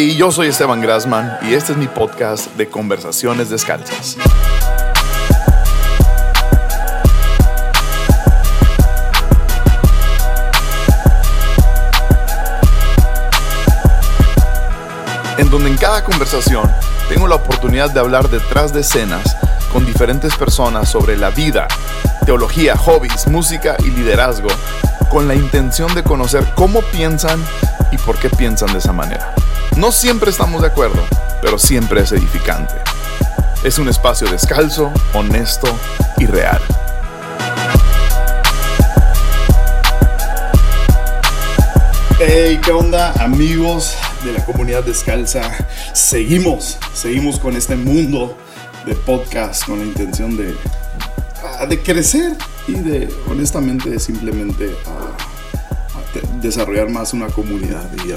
Hey, yo soy Esteban Grassman y este es mi podcast de Conversaciones Descalzas. En donde en cada conversación tengo la oportunidad de hablar detrás de escenas con diferentes personas sobre la vida, teología, hobbies, música y liderazgo, con la intención de conocer cómo piensan y por qué piensan de esa manera. No siempre estamos de acuerdo, pero siempre es edificante. Es un espacio descalzo, honesto y real. Hey, ¿qué onda amigos de la comunidad descalza? Seguimos, seguimos con este mundo de podcast con la intención de, ah, de crecer y de honestamente simplemente ah, desarrollar más una comunidad. Y,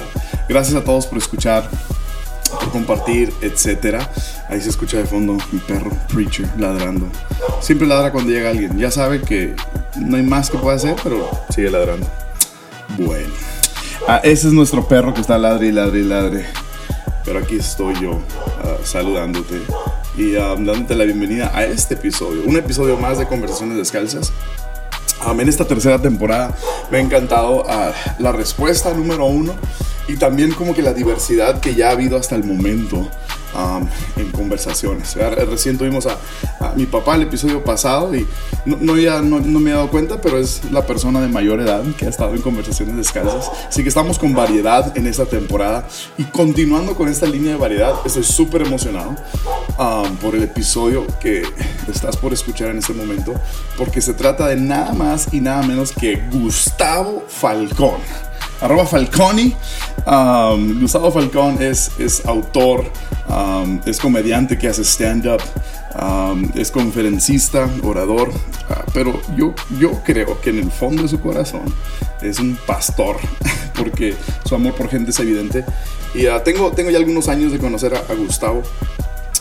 gracias a todos por escuchar, por compartir, etcétera. Ahí se escucha de fondo mi perro, Preacher, ladrando. Siempre ladra cuando llega alguien. Ya sabe que no hay más que pueda hacer, pero sigue ladrando. Bueno. Ah, ese es nuestro perro que está ladre y ladre y ladre. Pero aquí estoy yo uh, saludándote y um, dándote la bienvenida a este episodio. Un episodio más de Conversaciones Descalzas. en esta tercera temporada me ha encantado la respuesta número uno y también como que la diversidad que ya ha habido hasta el momento um, en conversaciones. Recién tuvimos a, mi papá el episodio pasado y no, ya, no, me he dado cuenta, pero es la persona de mayor edad que ha estado en conversaciones descalzas. Así que estamos con variedad en esta temporada y continuando con esta línea de variedad, estoy súper emocionado um, por el episodio que estás por escuchar en este momento, porque se trata de nada más y nada menos que Gustavo Falcón arroba Falconi. Um, Gustavo Falcón es, es autor, um, es comediante que hace stand-up, um, es conferencista, orador, uh, pero yo, yo creo que en el fondo de su corazón es un pastor, porque su amor por gente es evidente. Y uh, tengo, tengo ya algunos años de conocer a, Gustavo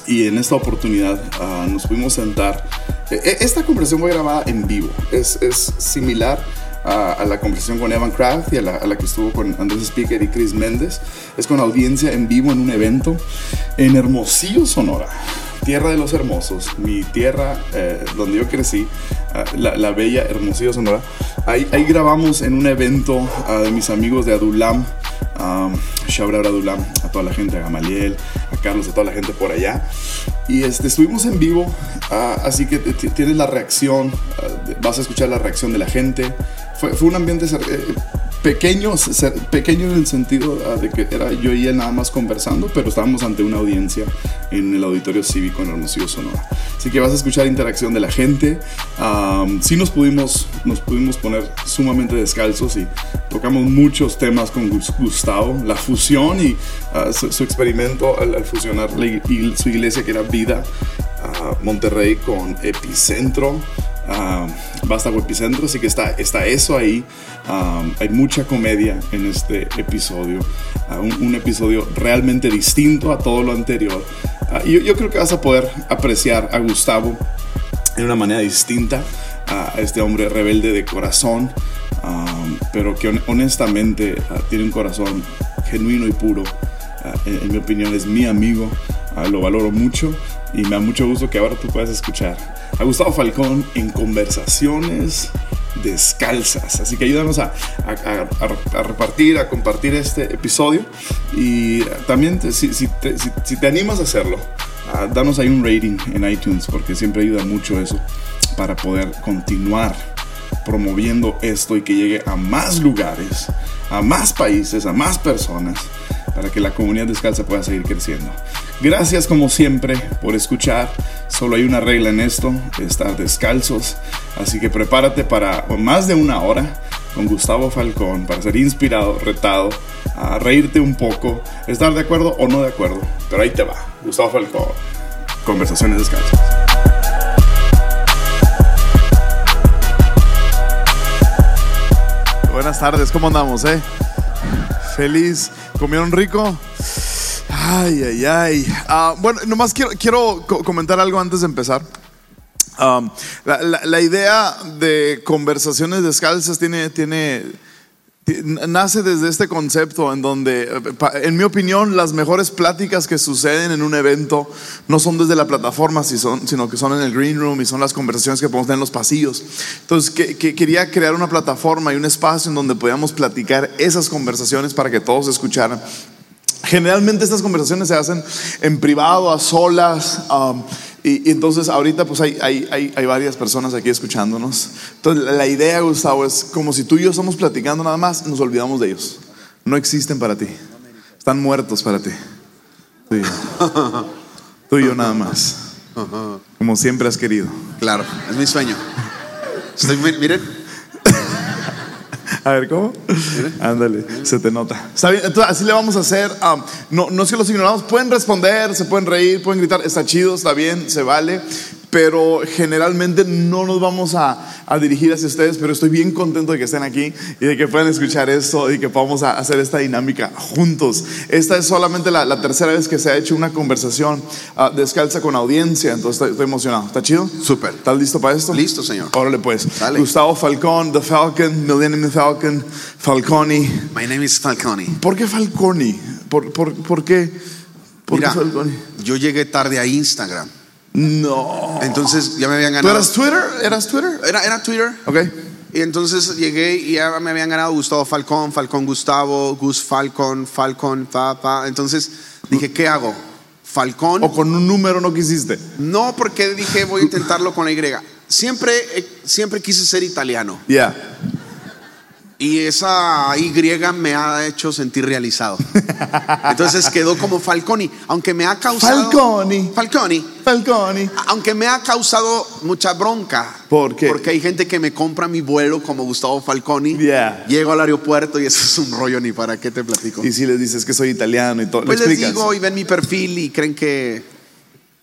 y en esta oportunidad uh, nos pudimos sentar. E, e, esta conversación fue grabada en vivo, es, es similar a, la conversación con Evan Kraft y a la, que estuvo con Andrés Speaker y Chris Méndez. Es con audiencia en vivo en un evento en Hermosillo, Sonora. Tierra de los Hermosos, mi tierra eh, donde yo crecí, ah, la, bella Hermosillo, Sonora. Ahí, ahí grabamos en un evento ah, de mis amigos de Adulam, um, out Adulam, a toda la gente, a Gamaliel, a Carlos, a toda la gente por allá. Y este, estuvimos en vivo, así que tienes la reacción, vas a escuchar la reacción de la gente, fue, un ambiente eh, pequeño, pequeño en el sentido ah, de que era yo y él nada más conversando, pero estábamos ante una audiencia en el auditorio cívico en Hermosillo, Sonora. Así que vas a escuchar interacción de la gente. sí nos pudimos, nos pudimos poner sumamente descalzos y tocamos muchos temas con Gustavo, la fusión y ah, su, experimento al, fusionar su iglesia que era Vida ah, Monterrey con Epicentro basta Epicentro, así que está, está eso ahí. hay mucha comedia en este episodio, un, episodio realmente distinto a todo lo anterior. Yo, creo que vas a poder apreciar a Gustavo de una manera distinta, a este hombre rebelde de corazón, pero que honestamente ah, tiene un corazón genuino y puro. Ah, en, mi opinión es mi amigo, lo valoro mucho y me da mucho gusto que ahora tú puedas escuchar a Gustavo Falcón en conversaciones descalzas. Así que ayúdanos a, repartir, a compartir este episodio y también si, te, animas a hacerlo, danos ahí un rating en iTunes porque siempre ayuda mucho eso para poder continuar promoviendo esto y que llegue a más lugares, a más países, a más personas, para que la comunidad descalza pueda seguir creciendo. Gracias como siempre por escuchar. Solo hay una regla en esto, estar descalzos. Así que prepárate para más de una hora con Gustavo Falcón para ser inspirado, retado, a reírte un poco, estar de acuerdo o no de acuerdo. Pero ahí te va, Gustavo Falcón. Conversaciones descalzas. Buenas tardes, ¿cómo andamos, eh? Feliz, ¿comieron rico? Ay, ay, ay. Ah, bueno, nomás quiero, quiero comentar algo antes de empezar. la, idea de conversaciones descalzas tiene, tiene, nace desde este concepto en donde, eh, en mi opinión, las mejores pláticas que suceden en un evento no son desde la plataforma, sino que son en el green room y son las conversaciones que podemos tener en los pasillos. Entonces, que, que quería crear una plataforma y un espacio en donde podíamos platicar esas conversaciones para que todos escucharan. Generalmente estas conversaciones se hacen en privado, a solas. um, y, y entonces ahorita pues hay, hay, hay, hay varias personas aquí escuchándonos. Entonces la- idea, Gustavo, es como si tú y yo estamos platicando nada más, nos olvidamos de ellos. No existen para ti. Están muertos para ti. Tú y yo, Tú y yo nada más. Como siempre has querido. Claro, es mi sueño. Estoy, miren, A ver, ¿cómo? Ándale, se te nota. Está bien, entonces así le vamos a hacer. um, no, no es que los ignoramos, pueden responder, se pueden reír, pueden gritar, está chido, está bien, se vale. Pero generalmente no nos vamos a, a dirigir hacia ustedes, pero estoy bien contento de que estén aquí y de que puedan escuchar esto y que podamos a- hacer esta dinámica juntos. Esta es solamente la, la tercera vez que se ha hecho una conversación ah, descalza con audiencia, entonces estoy, estoy emocionado. ¿Está chido? Súper. ¿Estás listo para esto? Listo, señor. Órale pues. Dale. Gustavo Falcón, The Falcon, Millennium Falcon, Falconi. my name is Falcone. ¿Por qué Falconi? ¿Por, por, por qué? ¿Por Mira, qué Falconi? yo llegué tarde a Instagram. No. Entonces ya me habían ¿Tú ganado. eras Twitter? ¿Eras Twitter? Era, era Twitter. Ok. Y entonces llegué y ya me habían ganado Gustavo Falcón, Falcón Gustavo, Gus Falcón, Falcón, pa, pa. Entonces dije, ¿qué hago? Falcón. O con un número no quisiste. No, porque dije, voy a intentarlo con la Y. Siempre, eh, siempre quise ser italiano. Ya. Y esa Y me ha hecho sentir realizado. Entonces quedó como Falconi, aunque me ha causado. Falconi. Falconi. Falconi. Aunque me ha causado mucha bronca. ¿Por qué? Porque hay gente que me compra mi vuelo como Gustavo Falconi. Yeah. Llego al aeropuerto y eso es un rollo ni para qué te platico. Y si les dices que soy italiano y todo. pues ¿le les digo y ven mi perfil y creen que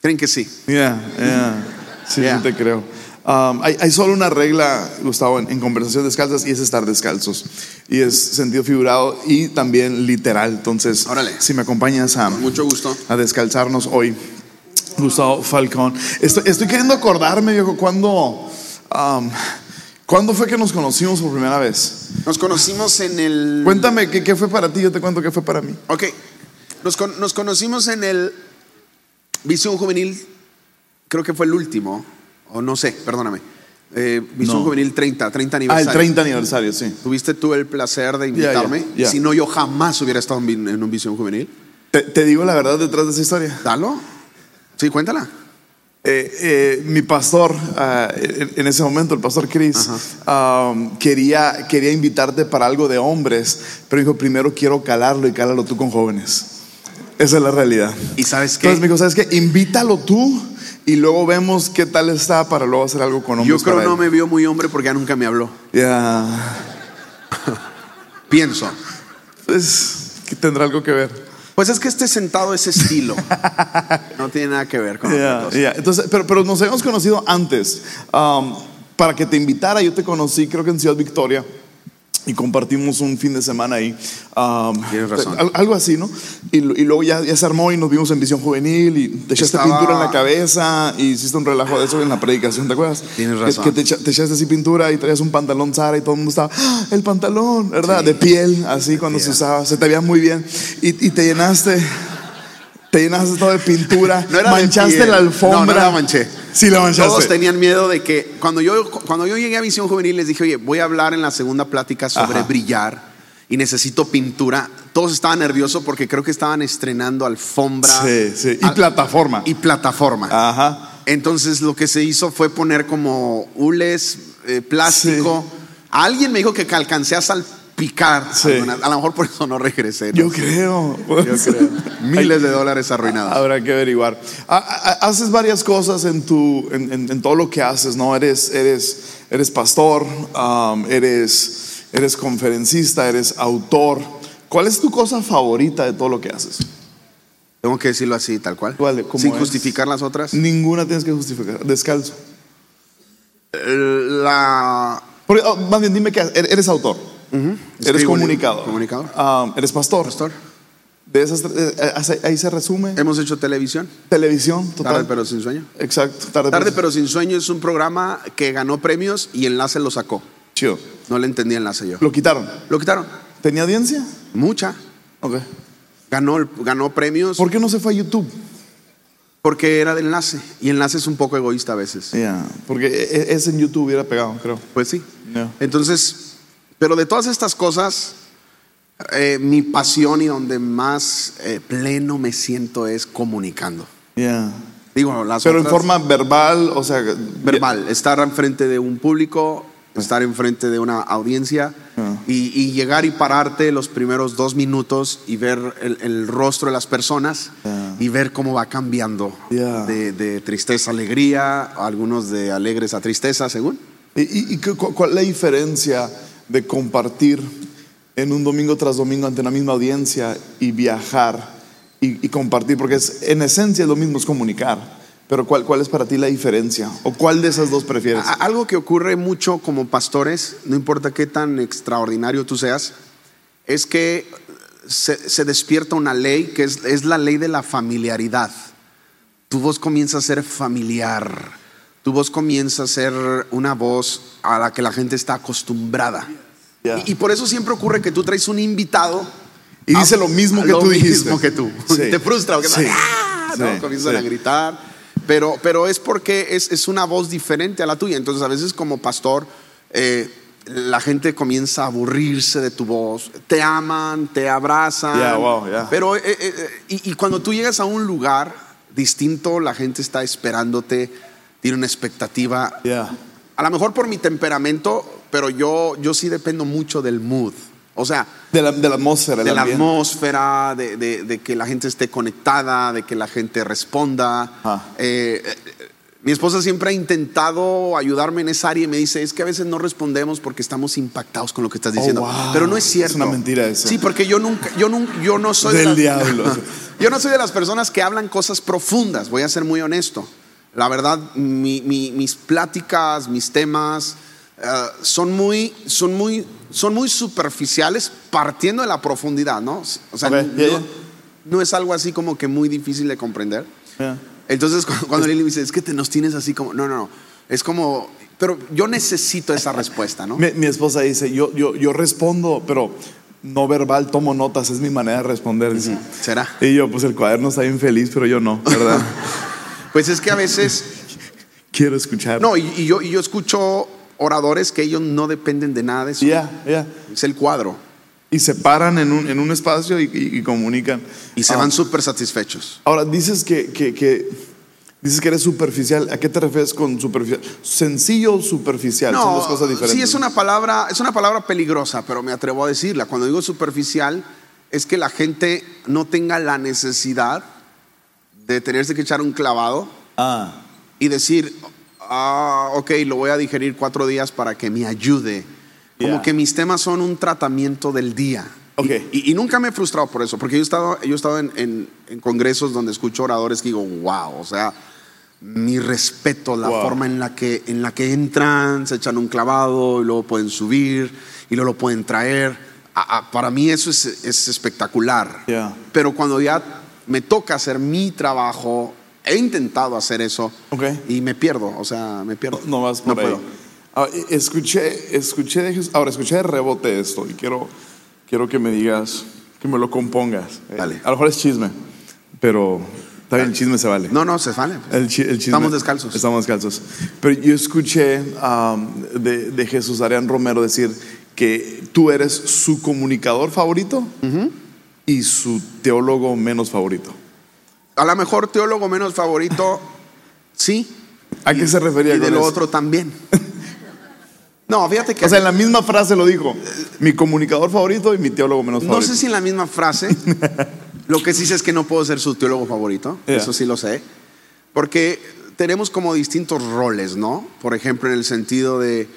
creen que sí. Ya, ya. Sí, Yeah. sí te creo. Um, hay, hay solo una regla, Gustavo, en, en conversaciones descalzas y es estar descalzos. Y es sentido figurado y también literal. Entonces, Órale. si me acompañas a, Mucho gusto. a descalzarnos hoy, Gustavo Falcón. Estoy, estoy queriendo acordarme, viejo, cuando. um, ¿Cuándo fue que nos conocimos por primera vez? Nos conocimos en el Cuéntame qué, qué fue para ti, yo te cuento qué fue para mí. Ok. Nos, con- nos conocimos en el Visión Juvenil, creo que fue el último, o no sé, perdóname. Eh, Visión No. Juvenil 30, 30 Ah, aniversario. el 30 aniversario, sí. ¿Tuviste tú el placer de Ya, ya, invitarme? ya. Si no, yo jamás hubiera estado en, un Visión Juvenil. Te, te digo la verdad detrás de esa historia. Dalo. Sí, cuéntala. Eh, eh, mi pastor, ah, en, en ese momento, el pastor Chris, um, quería, quería invitarte para algo de hombres, pero dijo, primero quiero calarlo y cálalo tú con jóvenes. Esa es la realidad. ¿Y sabes qué? Entonces me dijo, ¿sabes qué? Invítalo tú y luego vemos qué tal está para luego hacer algo con hombres. Yo creo para no él". me vio muy hombre porque ya nunca me habló. Ya, Pienso. pues, que tendrá algo que ver. Pues es que este sentado es estilo. No tiene nada que ver con cosa. ya. Entonces, pero, pero nos habíamos conocido antes. Um, para que te invitara, yo te conocí, creo que en Ciudad Victoria. Y compartimos un fin de semana ahí. Um, Tienes razón. al- Algo así, ¿no? Y, y luego ya, ya se armó y nos vimos en Visión Juvenil y te echaste Estaba- pintura en la cabeza y hiciste un relajo de eso en la predicación, ¿te acuerdas? Tienes Que- razón. Que, te, echa- te echaste así pintura y traías un pantalón Zara y todo el mundo estaba, ¡Ah, el pantalón, ¿verdad? De piel, así cuando se piel. usaba. Se te veía muy bien. Y, y te llenaste. Te llenaste todo de pintura, No era manchaste la alfombra. No, no la manché. Sí, la manchaste. Todos tenían miedo de que cuando yo, cuando yo llegué a Visión Juvenil les dije, oye, voy a hablar en la segunda plática sobre Ajá. brillar y necesito pintura. Todos estaban nerviosos porque creo que estaban estrenando alfombra Sí, sí. Y Al- plataforma. y plataforma. Ajá. Entonces lo que se hizo fue poner como hules, eh, plástico. Alguien me dijo que alcancé a Sí. algunas- a lo mejor por eso no regresé. ¿no? Yo creo. Yo creo. Miles de dólares arruinados. Habrá que averiguar. Ha- ha- Haces varias cosas en tu, en, en- en todo lo que haces, ¿no? Eres, eres, eres pastor, um, eres, eres conferencista, eres autor. ¿Cuál es tu cosa favorita de todo lo que haces? Tengo que decirlo así, tal cual. Vale, ¿cómo Sin es? justificar las otras. Ninguna tienes que justificar. Descalzo. La. Porque, oh, más bien, dime que eres autor. Eres comunicador. comunicador. Um, eres pastor. Pastor. De esas, eh, eh, ahí se resume. Hemos hecho televisión. Televisión, total. Tarde pero sin sueño. Exacto. Tarde, Tarde pero sin sueño es un programa que ganó premios y Enlace lo sacó. Chido. No le entendí Enlace yo. Lo quitaron. Lo quitaron. ¿Tenía audiencia? mucha. Ok. Ganó, ganó premios ¿Por qué no se fue a YouTube? porque era de enlace. Y enlace es un poco egoísta a veces. Ya, porque e- e- ese en YouTube hubiera pegado, creo. Pues sí. Ya. Entonces, pero de todas estas cosas, eh, mi pasión y donde más eh, pleno me siento es comunicando. Ya. Digo, las Pero en otras- forma verbal, o sea. verbal, estar enfrente de un público, estar enfrente de una audiencia Ah. y, y llegar y pararte los primeros dos minutos y ver el, el rostro de las personas y ver cómo va cambiando de, de tristeza a alegría, algunos de alegres a tristeza, según. ¿Y, y- cuál es la diferencia de compartir en un domingo tras domingo ante la misma audiencia y viajar y, compartir? Porque es, en esencia es lo mismo, es comunicar. Pero ¿cuál, ¿cuál es para ti la diferencia? ¿O cuál de esas dos prefieres? Algo que ocurre mucho como pastores, no importa qué tan extraordinario tú seas, es que se, despierta una ley que es la ley de la familiaridad. Tu voz comienza a ser familiar, tu voz comienza a ser una voz a la que la gente está acostumbrada. Y, y por eso siempre ocurre que tú traes un invitado Y dice lo mismo que lo tú dijiste. mismo que tú. Sí. Te frustra porque Sí. ¡ah! ¿no? Sí. comienzan Sí. a gritar. Pero, pero es porque es, es una voz diferente a la tuya. Entonces, a veces, como pastor, eh, la gente comienza a aburrirse de tu voz. Te aman, te abrazan. Wow. Pero, eh, eh, eh, y, y cuando tú llegas a un lugar distinto, la gente está esperándote, una expectativa. Ya. A lo mejor por mi temperamento, pero yo, yo sí dependo mucho del mood. O sea, De la, de la atmósfera. de la ambiente. atmósfera, de, de- de que la gente esté conectada, de que la gente responda. Ah. Eh, eh, mi esposa siempre ha intentado ayudarme en esa área y me dice, es que a veces no respondemos porque estamos impactados con lo que estás diciendo. Oh, wow. Pero no es cierto. Es una mentira eso. Sí, porque yo nunca, yo nunca, yo no soy Del de las- diablo. yo no soy de las personas que hablan cosas profundas, voy a ser muy honesto. La verdad, mi- mi- mis pláticas, mis temas eh, son, muy, son, muy, son muy superficiales partiendo de la profundidad, ¿no? O sea, Ok, no, no es algo así como que muy difícil de comprender. Ya. Entonces, cuando, cuando Lili me dice, es que te nos tienes así como, no, no, no, es como, pero yo necesito esa respuesta, ¿no? Mi, mi esposa dice, yo, yo, yo respondo, pero no verbal, tomo notas, es mi manera de responder. dice. ¿Será? Y yo, pues el cuaderno está bien feliz, pero yo no, ¿verdad? Pues es que a veces Quiero escuchar. No, y, y yo, y yo escucho oradores que ellos no dependen de nada de eso. Ya, ya. Es el cuadro. Y se paran en un, en un espacio y, y- y comunican. Y se Ah, van súper satisfechos. Ahora, dices que, que, que- dices que eres superficial. ¿A qué te refieres con superficial? Sencillo o superficial. Son dos cosas diferentes. sí, es una palabra, es una palabra peligrosa, pero me atrevo a decirla. Cuando digo superficial, es que la gente no tenga la necesidad de tenerse que echar un clavado Ah, y decir, ah, ok, lo voy a digerir cuatro días para que me ayude. Como que mis temas son un tratamiento del día. Ok. Y, y- y nunca me he frustrado por eso, porque yo he estado, yo he estado en, en- en congresos donde escucho oradores que digo, wow, o sea, mi respeto, la Wow. forma en la, que, en la que entran, se echan un clavado y luego pueden subir y luego lo pueden traer. A- a- para mí eso es, es espectacular. Ya. Pero cuando ya me toca hacer mi trabajo, he intentado hacer eso Ok. y me pierdo, o sea, me pierdo. no vas por no ahí. puedo. Ah, escuché, escuché de ahora escuché de rebote esto y quiero, quiero que me digas, que me lo compongas. Eh, Dale. A lo mejor es chisme, pero está bien, el chisme se vale. No, no, se vale. El chi- el chisme- Estamos descalzos. Estamos descalzos. Pero yo escuché um, de, de Jesús Arián Romero decir que tú eres su comunicador favorito y su teólogo menos favorito. A lo mejor teólogo menos favorito, sí. ¿A qué se refería Y de con lo eso? otro también. No, fíjate que O sea, en la misma frase lo dijo. Mi comunicador favorito y mi teólogo menos no favorito. sé si en la misma frase. lo que sí sé es que no puedo ser su teólogo favorito. Yeah. Eso sí lo sé. Porque tenemos como distintos roles, ¿no? Por ejemplo, en el sentido de.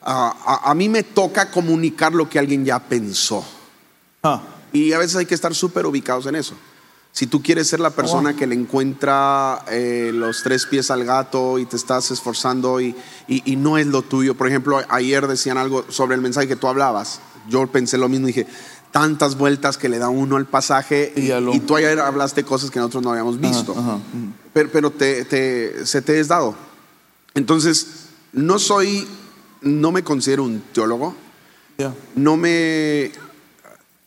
ah, a, a mí me toca comunicar lo que alguien ya pensó. Ah, Y a veces hay que estar súper ubicados en eso. Si tú quieres ser la persona que le encuentra eh, los tres pies al gato y te estás esforzando y, y- y no es lo tuyo. Por ejemplo, ayer decían algo sobre el mensaje que tú hablabas. Yo pensé lo mismo y dije, tantas vueltas que le da uno al pasaje y, lo- y tú ayer hablaste cosas que nosotros no habíamos visto. ajá, ujú. Pero, pero te, te- se te es dado. Entonces, no soy, no me considero un teólogo ya. no me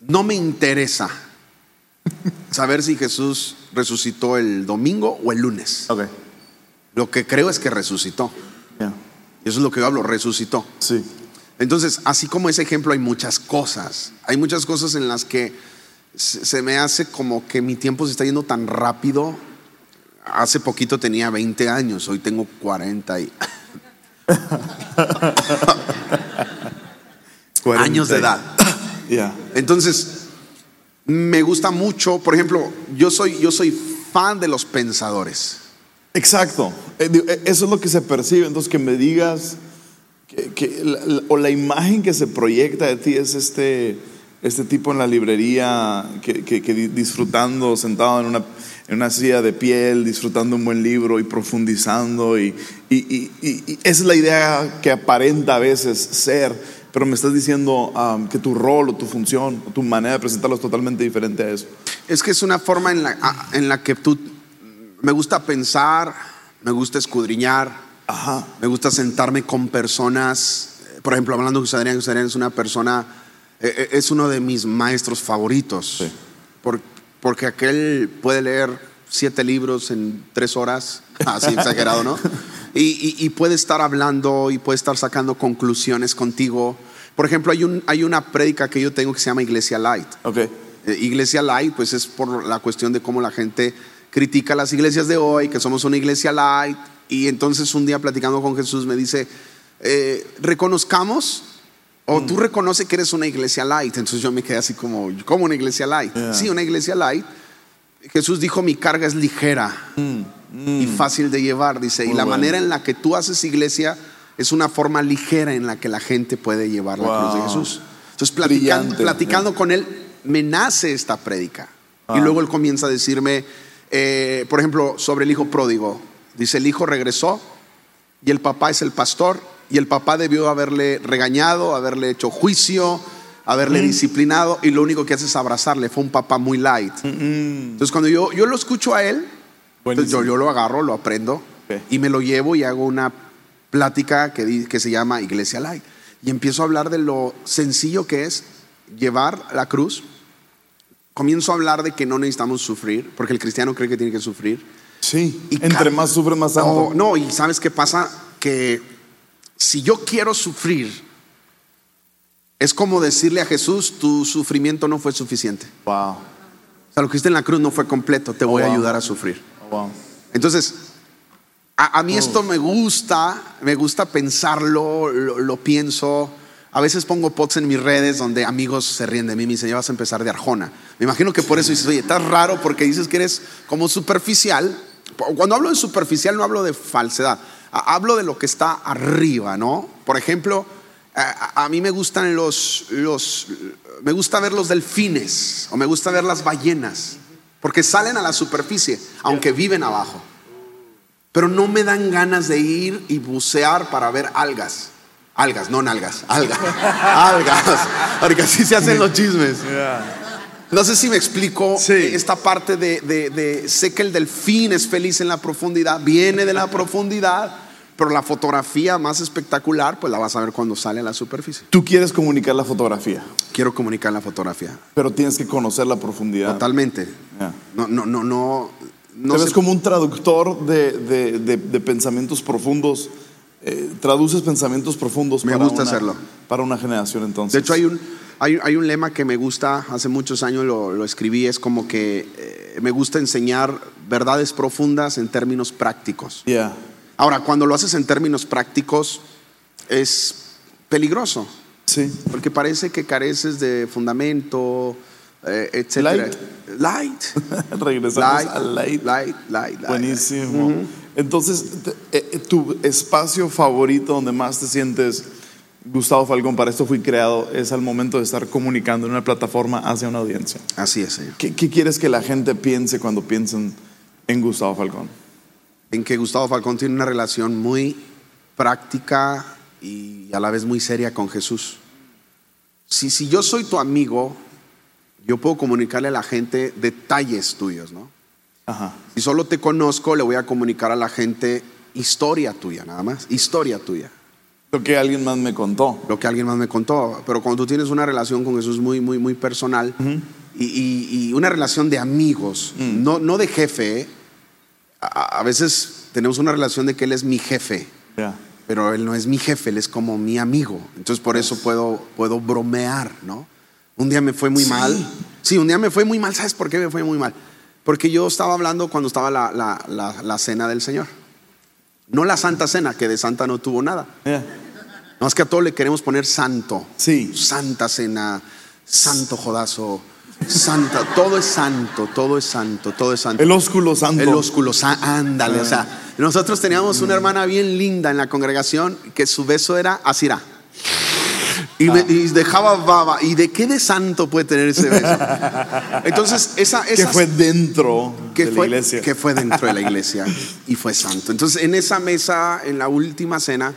no me interesa saber si Jesús resucitó el domingo o el lunes. Ok. Lo que creo es que resucitó. Yeah. Y eso es lo que yo hablo, resucitó. Sí. Entonces, así como ese ejemplo, hay muchas cosas. Hay muchas cosas en las que se me hace como que mi tiempo se está yendo tan rápido. Hace poquito tenía 20 años, hoy tengo 40 y años de edad. Yeah. Entonces, me gusta mucho, por ejemplo, yo soy, yo soy fan de los pensadores. Exacto. Eh, eh, Eso es lo que se percibe. Entonces, que me digas que, que o la imagen que se proyecta de ti es este, este tipo en la librería que, que- que di- disfrutando, sentado en una, en una silla de piel, disfrutando un buen libro y profundizando. Y, y- y- y esa es la idea que aparenta a veces ser. Pero me estás diciendo um, que tu rol o tu función o tu manera de presentarlo es totalmente diferente a eso. Es que es una forma en la, en la que tú, me gusta pensar, me gusta escudriñar, Ajá. me gusta sentarme con personas, por ejemplo, hablando de José Adrián, José Adrián es una persona, eh, eh, es uno de mis maestros favoritos, Sí. por- porque aquel puede leer siete libros en tres horas, así exagerado, ¿no? Y, y- y puede estar hablando y puede estar sacando conclusiones contigo. Por ejemplo, hay, un, hay una prédica que yo tengo que se llama Iglesia Light. Ok. Eh, Iglesia light, pues es por la cuestión de cómo la gente critica las iglesias de hoy, que somos una iglesia light. Y entonces un día platicando con Jesús me dice, eh, reconozcamos, o tú reconoces que eres una iglesia light. Entonces yo me quedé así como, ¿cómo una iglesia light? Yeah. Sí, una iglesia light. Jesús dijo, mi carga es ligera y fácil de llevar, dice. y la bueno. manera en la que tú haces iglesia es una forma ligera en la que la gente puede llevar la cruz de. Jesús. Entonces, platicando, con él, me nace esta prédica. Ah. Y luego él comienza a decirme, eh, por ejemplo, sobre el hijo pródigo. Dice, el hijo regresó y el papá es el pastor y el papá debió haberle regañado, haberle hecho juicio, haberle disciplinado y lo único que hace es abrazarle. Fue un papá muy light. Entonces, cuando yo, yo lo escucho a él, entonces yo, yo lo agarro, lo aprendo Ok. y me lo llevo y hago una plática que, que se llama Iglesia Light. Y empiezo a hablar de lo sencillo que es llevar la cruz. Comienzo a hablar de que no necesitamos sufrir, porque el cristiano cree que tiene que sufrir. Sí. Y Entre más sufre, más No, santo. no, y ¿sabes qué pasa? Que si yo quiero sufrir, es como decirle a Jesús, tu sufrimiento no fue suficiente. Wow. O sea, lo que hiciste en la cruz no fue completo, te voy a wow. ayudar a sufrir. Wow. Entonces, a, a mí esto me gusta, me gusta pensarlo, lo, lo pienso. A veces pongo posts en mis redes donde amigos se ríen de mí y me dicen, ya vas a empezar de Arjona. Me imagino que por eso dices, oye, estás raro porque dices que eres como superficial. Cuando hablo de superficial no hablo de falsedad, hablo de lo que está arriba, ¿no? Por ejemplo, a, a- mí me gustan los, los, me gusta ver los delfines o me gusta ver las ballenas, porque salen a la superficie, aunque viven abajo. Pero no me dan ganas de ir y bucear para ver algas. Algas, no nalgas, algas. algas. Porque así se hacen los chismes. No sé si me explico Sí. esta parte de, de- de- sé que el delfín es feliz en la profundidad, viene de la profundidad, pero la fotografía más espectacular pues la vas a ver cuando sale a la superficie. Tú quieres comunicar la fotografía, Quiero comunicar la fotografía. pero tienes que conocer la profundidad. Totalmente. Ya. No, no, no, no. no Te ves como un traductor de, de- de- de pensamientos profundos. Eh, traduces pensamientos profundos Me para, gusta una, hacerlo. para una generación entonces. De hecho, hay un, hay, hay un lema que me gusta, hace muchos años lo, lo escribí, es como que eh, me gusta enseñar verdades profundas en términos prácticos. Yeah. Ahora, cuando lo haces en términos prácticos, es peligroso, Sí. porque parece que careces de fundamento, eh, etcétera. Light. Regresamos Light, al light. light, light, light. Buenísimo. Entonces, te- eh, eh, tu espacio favorito donde más te sientes, Gustavo Falcón, para esto fui creado, es al momento de estar comunicando en una plataforma hacia una audiencia. Así es, señor. ¿Qué, qué quieres que la gente piense cuando piensen en Gustavo Falcón? En que Gustavo Falcón tiene una relación muy práctica y a la vez muy seria con Jesús. Si, si yo soy tu amigo, yo puedo comunicarle a la gente detalles tuyos, ¿no? Ajá. Si solo te conozco, le voy a comunicar a la gente historia tuya, nada más, historia tuya. Lo que alguien más me contó. lo que alguien más me contó. Pero cuando tú tienes una relación con Jesús muy, muy, muy personal y, y- y una relación de amigos, no, no de jefe, ¿eh? A, a veces tenemos una relación de que Él es mi jefe, pero Él no es mi jefe, Él es como mi amigo. Entonces por eso puedo, puedo bromear, ¿no? Un día me fue muy mal. Sí, un día me fue muy mal. ¿Sabes por qué me fue muy mal? Porque yo estaba hablando cuando estaba la, la- la- la cena del Señor. No la Santa Cena, que de Santa no tuvo nada. Ya. No es que a todo le queremos poner santo. Sí. Santa cena, santo jodazo, santa, todo es santo, todo es santo, todo es santo. El ósculo santo. El ósculo, sa- ándale, o sea, nosotros teníamos una hermana bien linda en la congregación que su beso era asirá. Y, me- y dejaba baba. ¿Y de qué de santo puede tener ese beso? Entonces, esa, que esa fue dentro que de fue, la iglesia. que fue dentro de la iglesia y fue santo. Entonces, en esa mesa, en la última cena,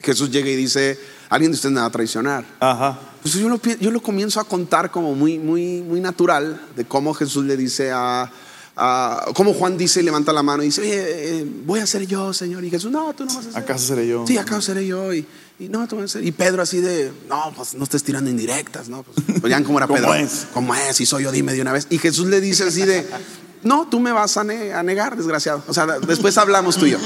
Jesús llega y dice, alguien de ustedes me va a traicionar. Ajá. Entonces yo lo, pi- yo lo comienzo a contar como muy, muy, muy natural de cómo Jesús le dice a, a- cómo Juan dice y levanta la mano y dice, oye, eh, voy a ser yo, Señor. Y Jesús, no, tú no vas a ser. ¿Acaso seré yo? Sí, acaso seré yo. Y, y no, tú vas a ser. Y Pedro así de, no, pues no estés tirando indirectas, ¿no? Pues, pues ya cómo era ¿Cómo Pedro. es? ¿Cómo es? Si soy yo, dime de una vez. Y Jesús le dice así de, no, tú me vas a, ne- a negar, desgraciado. O sea, después hablamos tú y yo.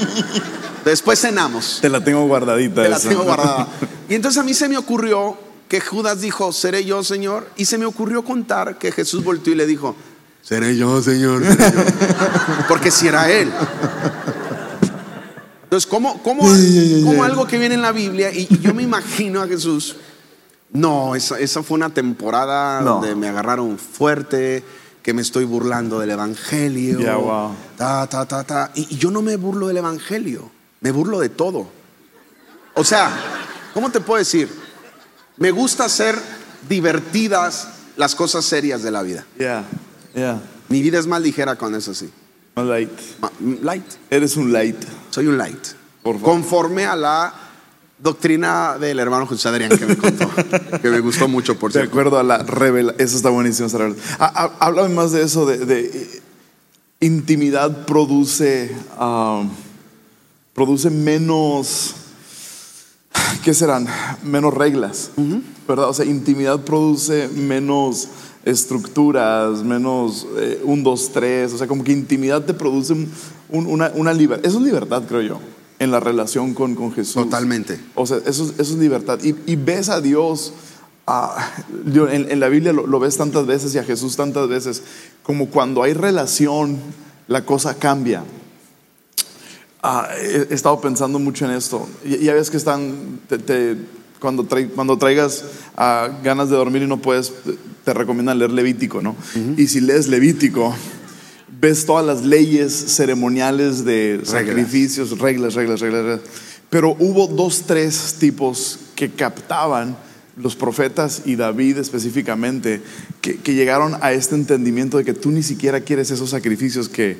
Después cenamos. Te la tengo guardadita. Te la esa. tengo guardada. Y entonces a mí se me ocurrió que Judas dijo, seré yo, Señor. Y se me ocurrió contar que Jesús volteó y le dijo, seré yo, Señor. seré yo". Porque si era él. Entonces, ¿cómo, cómo, cómo algo que viene en la Biblia? Y, y yo me imagino a Jesús. No, esa, esa fue una temporada No. donde me agarraron fuerte, que me estoy burlando del Evangelio. Wow. Ta, ta, ta, ta. Y, y yo no me burlo del Evangelio, me burlo de todo. O sea, ¿cómo te puedo decir? Me gusta hacer divertidas las cosas serias de la vida. Ya, ya. Mi vida es más ligera cuando es así. Light. Ma- Light. Eres un light. Soy un light. Por favor. Conforme a la doctrina del hermano José Adrián que me contó, que me gustó mucho, por De cierto. acuerdo a la revelación. Eso está buenísimo. revelación. Ah, ah, Háblame más de eso, de, de, eh, intimidad produce, produce menos, ¿qué serán? Menos reglas, ¿verdad? O sea, intimidad produce menos estructuras, menos eh, un, dos, tres, o sea, como que intimidad te produce un- un- una, una libertad, eso es libertad, creo yo, en la relación con, con Jesús. Totalmente. O sea, eso, es- eso es libertad. Y, y ves a Dios, yo- en, en la Biblia lo, lo ves tantas veces y a Jesús tantas veces, como cuando hay relación, la cosa cambia. Ah, he, he estado pensando mucho en esto. Ya ves que están, te- te- cuando, trai- cuando traigas ah, ganas de dormir y no puedes, te, te recomiendan leer Levítico, ¿no? Y si lees Levítico, ves todas las leyes ceremoniales de sacrificios, reglas, reglas, reglas, reglas. Pero hubo dos, tres tipos que captaban los profetas y David específicamente, que, que llegaron a este entendimiento de que tú ni siquiera quieres esos sacrificios que,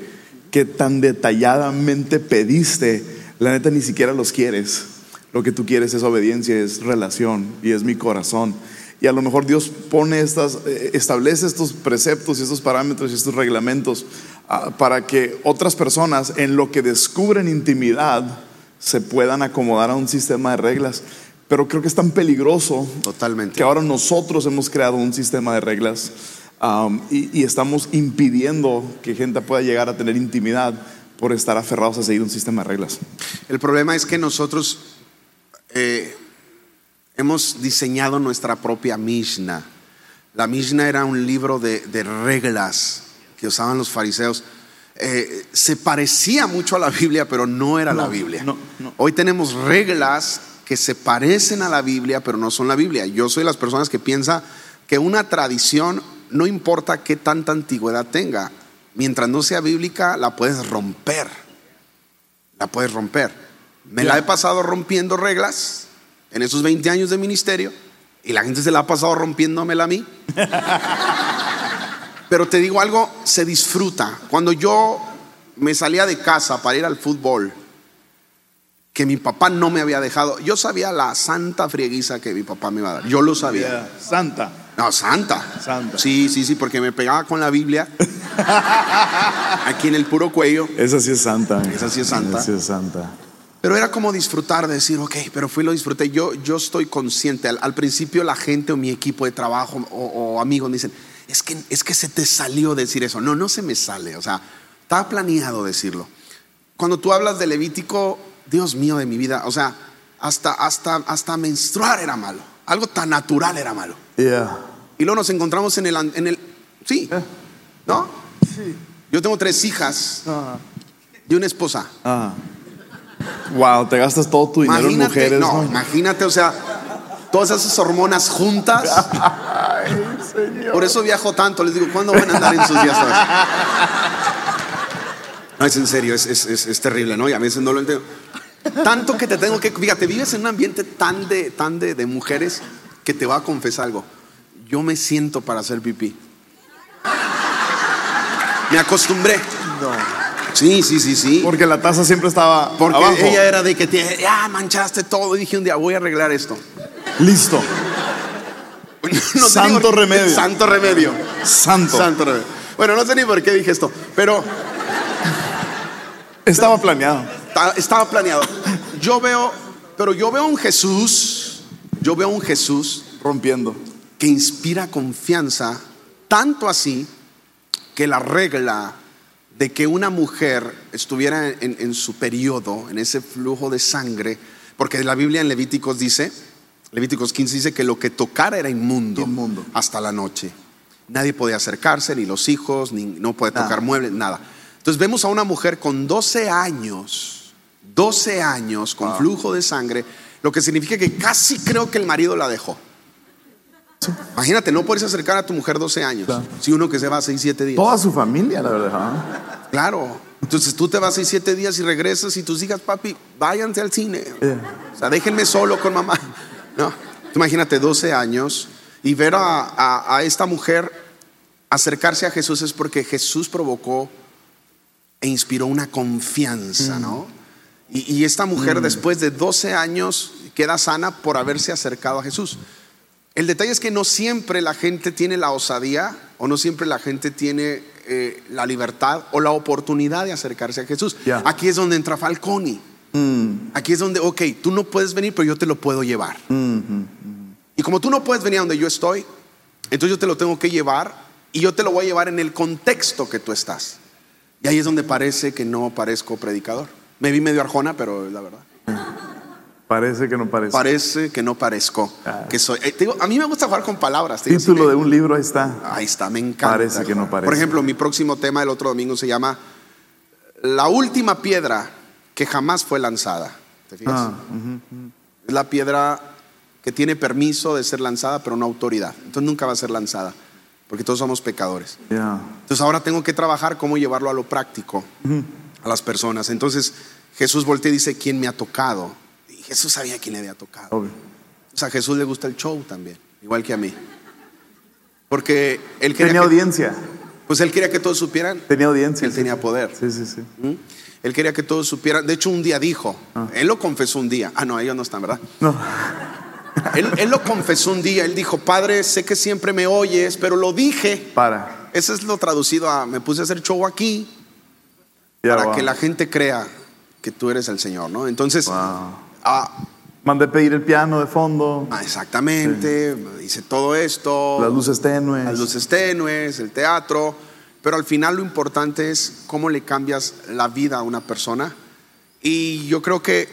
que tan detalladamente pediste, la neta ni siquiera los quieres. Lo que tú quieres es obediencia, es relación y es mi corazón. Y a lo mejor Dios pone estas, eh, establece estos preceptos y estos parámetros y estos reglamentos ah, para que otras personas en lo que descubren intimidad se puedan acomodar a un sistema de reglas. Pero creo que es tan peligroso Totalmente. que ahora nosotros hemos creado un sistema de reglas um, y, y estamos impidiendo que gente pueda llegar a tener intimidad por estar aferrados a seguir un sistema de reglas. El problema es que nosotros eh, hemos diseñado nuestra propia Mishnah. La Mishnah era un libro de, de reglas que usaban los fariseos. Eh, se parecía mucho a la Biblia, pero no era la Biblia. no, no. Hoy tenemos reglas que se parecen a la Biblia, pero no son la Biblia. Yo soy de las personas que piensa que una tradición, no importa qué tanta antigüedad tenga, mientras no sea bíblica, la puedes romper. La puedes romper. Me la he pasado rompiendo reglas en esos 20 años de ministerio y la gente se la ha pasado rompiéndomela a mí. Pero te digo algo, se disfruta. Cuando yo me salía de casa para ir al fútbol, que mi papá no me había dejado, yo sabía la santa frieguiza que mi papá me iba a dar. Yo lo sabía. Santa. No, santa. Santa. Sí, sí, sí, porque me pegaba con la Biblia aquí en el puro cuello. Esa sí es santa. Esa sí es santa. Esa sí es santa. Pero era como disfrutar de decir, ok, pero fui lo disfruté. Yo, yo estoy consciente. Al, al principio la gente o mi equipo de trabajo o, o amigos me dicen, es que, es que se te salió decir eso. No, no se me sale. O sea, estaba planeado decirlo. Cuando tú hablas de Levítico, Dios mío de mi vida, o sea, hasta, hasta, hasta menstruar era malo. Algo tan natural era malo. Yeah. Y luego nos encontramos en el... En el sí, Eh. ¿no? Sí. Yo tengo tres hijas Ah. y una esposa. Ah. Wow, te gastas todo tu dinero en mujeres. no, imagínate, o sea, todas esas hormonas juntas. Ay, señor. Por eso viajo tanto. Les digo, ¿cuándo van a andar en sus días? No, es en serio, es, es- es- es terrible, ¿no? Y a veces no lo entiendo. Tanto que te tengo que. Fíjate, vives en un ambiente tan de, tan de, de mujeres que te va a confesar algo. Yo me siento para hacer pipí. Me acostumbré. No. Sí, sí, sí, sí. Porque la taza siempre estaba Porque abajo. ella era de que te, ya manchaste todo. Y dije un día, voy a arreglar esto. Listo. No Santo remedio. Santo remedio. Santo. Santo remedio. Bueno, no sé ni por qué dije esto, pero Estaba planeado. ta- estaba planeado. Yo veo, pero yo veo un Jesús, yo veo un Jesús Rompiendo. que inspira confianza, tanto así que la regla de que una mujer estuviera en, en su periodo, en ese flujo de sangre, porque la Biblia en Levíticos dice, Levíticos 15 dice que lo que tocara era inmundo, Inmundo. hasta la noche. Nadie podía acercarse, ni los hijos, ni no puede Nada. tocar muebles, nada. Entonces vemos a una mujer con 12 años, 12 años con Wow. flujo de sangre, lo que significa que casi creo que el marido la dejó. Imagínate, no puedes acercar a tu mujer 12 años. Claro. Si uno que se va 6, 7 días. Toda su familia, la verdad. Claro. Entonces tú te vas 6, 7 días y regresas y tus hijas, papi, váyanse al cine. Yeah. O sea, déjenme solo con mamá. No. Imagínate 12 años y ver a, a- a esta mujer acercarse a Jesús es porque Jesús provocó e inspiró una confianza, ¿no? Y, y esta mujer después de 12 años queda sana por haberse acercado a Jesús. El detalle es que no siempre la gente tiene la osadía o no siempre la gente tiene eh, la libertad o la oportunidad de acercarse a Jesús. Aquí es donde entra Falconi. Mm, Aquí es donde, ok, tú no puedes venir, pero yo te lo puedo llevar. mm, mm. Y como tú no puedes venir a donde yo estoy, entonces yo te lo tengo que llevar y yo te lo voy a llevar en el contexto que tú estás. Y ahí es donde parece que no parezco predicador. Me vi medio arjona, pero es la verdad. Parece que no parece. Parece que no parezco Ah. que soy. eh, digo, a mí me gusta jugar con palabras. digo, Título sí, de un libro ahí está. Ahí está, me encanta. Parece que no parece. Por ejemplo, mi próximo tema el otro domingo se llama La última piedra que jamás fue lanzada. ¿Te fijas? Ah, ujú, ujú. Es la piedra que tiene permiso de ser lanzada, pero no autoridad. Entonces nunca va a ser lanzada, porque todos somos pecadores. Ya. Entonces ahora tengo que trabajar cómo llevarlo a lo práctico, a las personas. Entonces Jesús voltea y dice, ¿quién me ha tocado? Jesús sabía quién le había tocado. Obvio. O sea, a Jesús le gusta el show también, igual que a mí. Porque él quería, Tenía que, audiencia. pues él quería que todos supieran Tenía audiencia. él sí. tenía poder. Sí, sí, sí. ¿Mm? Él quería que todos supieran. De hecho, un día dijo, él lo confesó un día. Ah, no, ellos no están, ¿verdad? No. Él, él lo confesó un día, él dijo, Padre, sé que siempre me oyes, pero lo dije. Para. Ese es lo traducido a, me puse a hacer show aquí Ya, para wow. que la gente crea que tú eres el Señor, ¿no? Entonces, Wow. Ah, Mandé pedir el piano de fondo. ah, exactamente, hice todo esto, Las luces tenues. las luces tenues, el teatro, pero al final lo importante es cómo le cambias la vida a una persona. Y yo creo que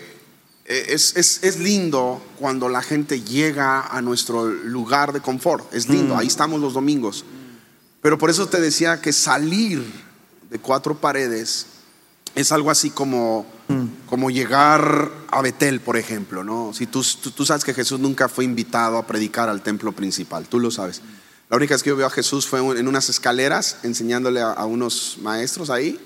eh, es, es- es lindo cuando la gente llega a nuestro lugar de confort. Es lindo, ahí estamos los domingos. Pero por eso te decía que salir de cuatro paredes es algo así como, como llegar a Betel, por ejemplo. ¿no? Si tú, tú, tú sabes que Jesús nunca fue invitado a predicar al templo principal, tú lo sabes. La única vez que yo veo a Jesús fue en unas escaleras enseñándole a, a unos maestros ahí.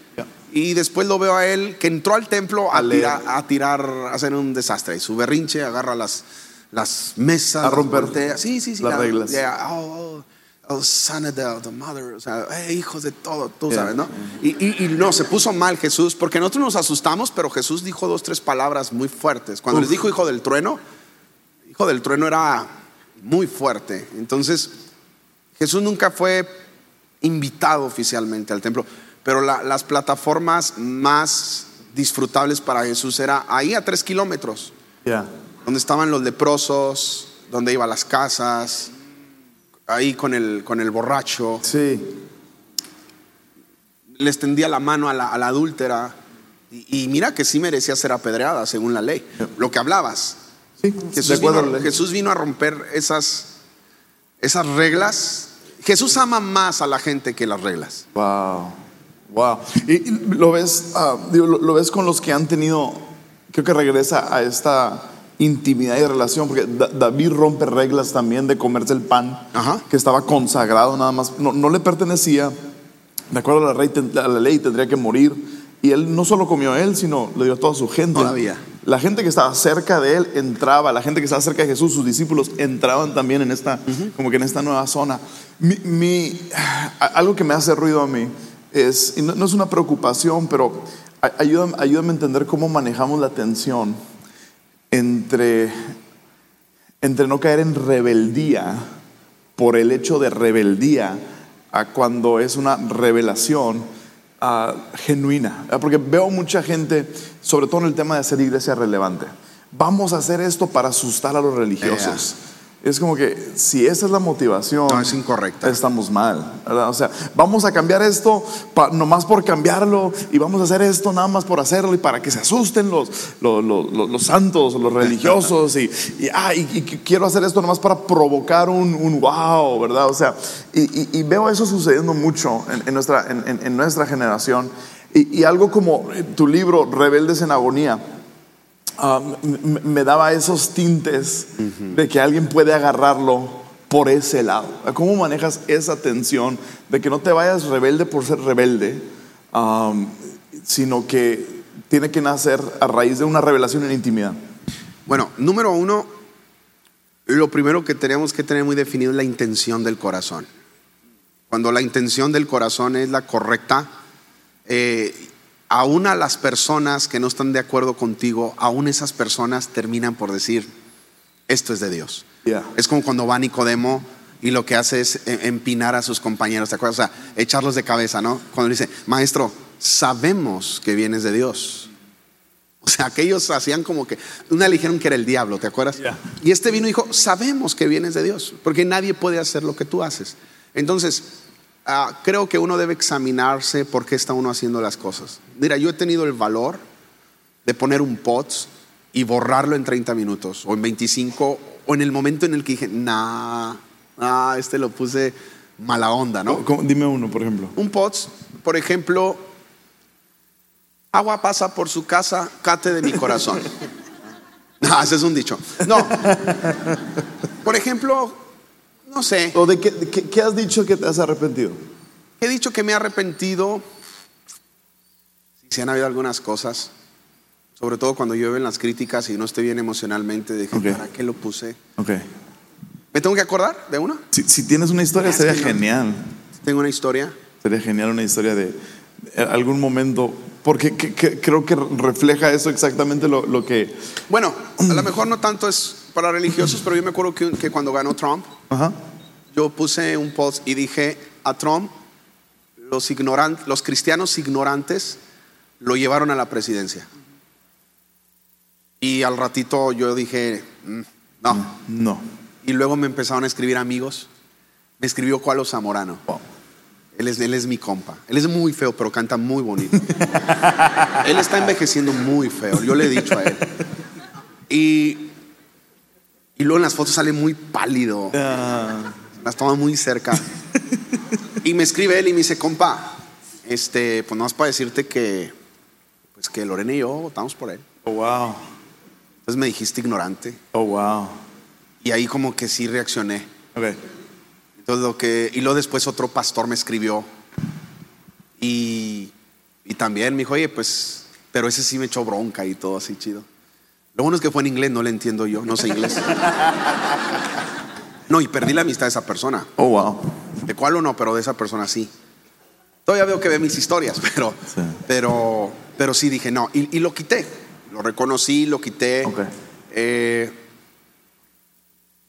Y después lo veo a él que entró al templo a, tirar, a tirar, a hacer un desastre. Y su berrinche agarra las, las mesas, A las romper voltea. Sí, sí, sí. las reglas. yeah, oh, oh, oh, son of the, the mother, o sea, eh, hijos de todo, tú sabes, ¿no? Y, y- y no, se puso mal Jesús, porque nosotros nos asustamos, pero Jesús dijo dos, tres palabras muy fuertes. Cuando Uf. les dijo hijo del trueno, hijo del trueno era muy fuerte. Entonces, Jesús nunca fue invitado oficialmente al templo, pero la- las plataformas más disfrutables para Jesús era ahí a tres kilómetros, donde estaban los leprosos, donde iba a las casas, ahí con el, con el borracho, Sí. le extendía la mano a la, a la adúltera. Y, y mira que sí merecía ser apedreada según la ley. Lo que hablabas. Sí. Jesús, vino. Jesús vino a romper esas, esas reglas. Jesús ama más a la gente que las reglas. Wow, wow. Y, y lo ves, ah, digo, lo, lo ves con los que han tenido, creo que regresa a esta intimidad y relación, porque Da- David rompe reglas también de comerse el pan Ajá. que estaba consagrado nada más, no, no le pertenecía, de acuerdo a la, ley, a la ley tendría que morir, y él no solo comió a él, sino le dio a toda su gente. Todavía. La gente que estaba cerca de él entraba, la gente que estaba cerca de Jesús, sus discípulos entraban también en esta, como que en esta nueva zona. Mi, algo que me hace ruido a mí es, y no, no es una preocupación, pero ayúdame, ayúdame a entender cómo manejamos la tensión entre, entre no caer en rebeldía por el hecho de rebeldía a cuando es una revelación ah, genuina. Ah, Porque veo mucha gente, sobre todo en el tema de ser iglesia relevante, vamos a hacer esto para asustar a los religiosos. Es como que si esa es la motivación, No, es incorrecta. estamos mal. ¿verdad? O sea, vamos a cambiar esto pa- nomás por cambiarlo y vamos a hacer esto nada más por hacerlo y para que se asusten los, los, los- los- santos, los religiosos y, y, ah, y- y quiero hacer esto nomás para provocar un, un wow, ¿verdad? O sea, y, veo eso sucediendo mucho en, en nuestra, en, en- nuestra generación y, y algo como tu libro, Rebeldes en Agonía. Ah, me daba esos tintes de que alguien puede agarrarlo por ese lado. ¿Cómo manejas esa tensión de que no te vayas rebelde por ser rebelde, sino que tiene que nacer a raíz de una revelación en intimidad? Bueno, número uno, lo primero que tenemos que tener muy definido es la intención del corazón. Cuando la intención del corazón es la correcta, eh, aún a las personas que no están de acuerdo contigo, aún esas personas terminan por decir, esto es de Dios. Es como cuando va Nicodemo y lo que hace es eh, empinar a sus compañeros, ¿te acuerdas? O sea, echarlos de cabeza, ¿no? Cuando dice, maestro, sabemos que vienes de Dios. O sea, aquellos hacían como que, una le dijeron que era el diablo, ¿te acuerdas? Y este vino y dijo, sabemos que vienes de Dios, porque nadie puede hacer lo que tú haces. Entonces, ah, creo que uno debe examinarse por qué está uno haciendo las cosas. Mira, yo he tenido el valor de poner un POTS y borrarlo en 30 minutos o en 25 o en el momento en el que dije, nah, ah, este lo puse mala onda, ¿no? ¿Cómo? Dime uno, por ejemplo. Un POTS, por ejemplo, agua pasa por su casa, cate de mi corazón. No, ese es un dicho. No. Por ejemplo, no sé, ¿O de qué, de qué- qué has dicho que te has arrepentido? he dicho que me he arrepentido. Si han habido algunas cosas, sobre todo cuando llueven las críticas y no estoy bien emocionalmente, dije, Ok. ¿para qué lo puse? Ok. ¿Me tengo que acordar de una? Si, si tienes una historia, Es sería no- genial. Tengo una historia. Sería genial una historia de de algún momento, porque que- que- creo que refleja eso exactamente lo, lo que... Bueno, a lo mejor no tanto es para religiosos, pero yo me acuerdo que, que cuando ganó Trump, Ajá. yo puse un post y dije a Trump, los, los cristianos ignorantes lo llevaron a la presidencia. Y al ratito yo dije, "Mm, no. No. Y luego me empezaron a escribir amigos. Me escribió Cualo Zamorano. Wow. Él es, él es mi compa. Él es muy feo, pero canta muy bonito. él está envejeciendo muy feo. Yo le he dicho a él. Y, y luego en las fotos sale muy pálido. Ah, Las toma muy cerca. Y me escribe él y me dice, compa, este, pues no es para decirte que, pues que Lorena y yo votamos por él. oh, wow. Entonces me dijiste ignorante. Oh, wow. Y ahí como que sí reaccioné. Ok. Entonces lo que, y luego después otro pastor me escribió y, y también me dijo, oye, pues, pero ese sí me echó bronca y todo así chido. Lo bueno es que fue en inglés, no le entiendo yo, no sé inglés. No, y perdí la amistad de esa persona. Oh, wow. De cuál o no, pero de esa persona sí. Todavía veo que ve mis historias, pero, Sí. pero, pero sí dije no. Y, y lo quité. Lo reconocí, lo quité. Ok. Eh,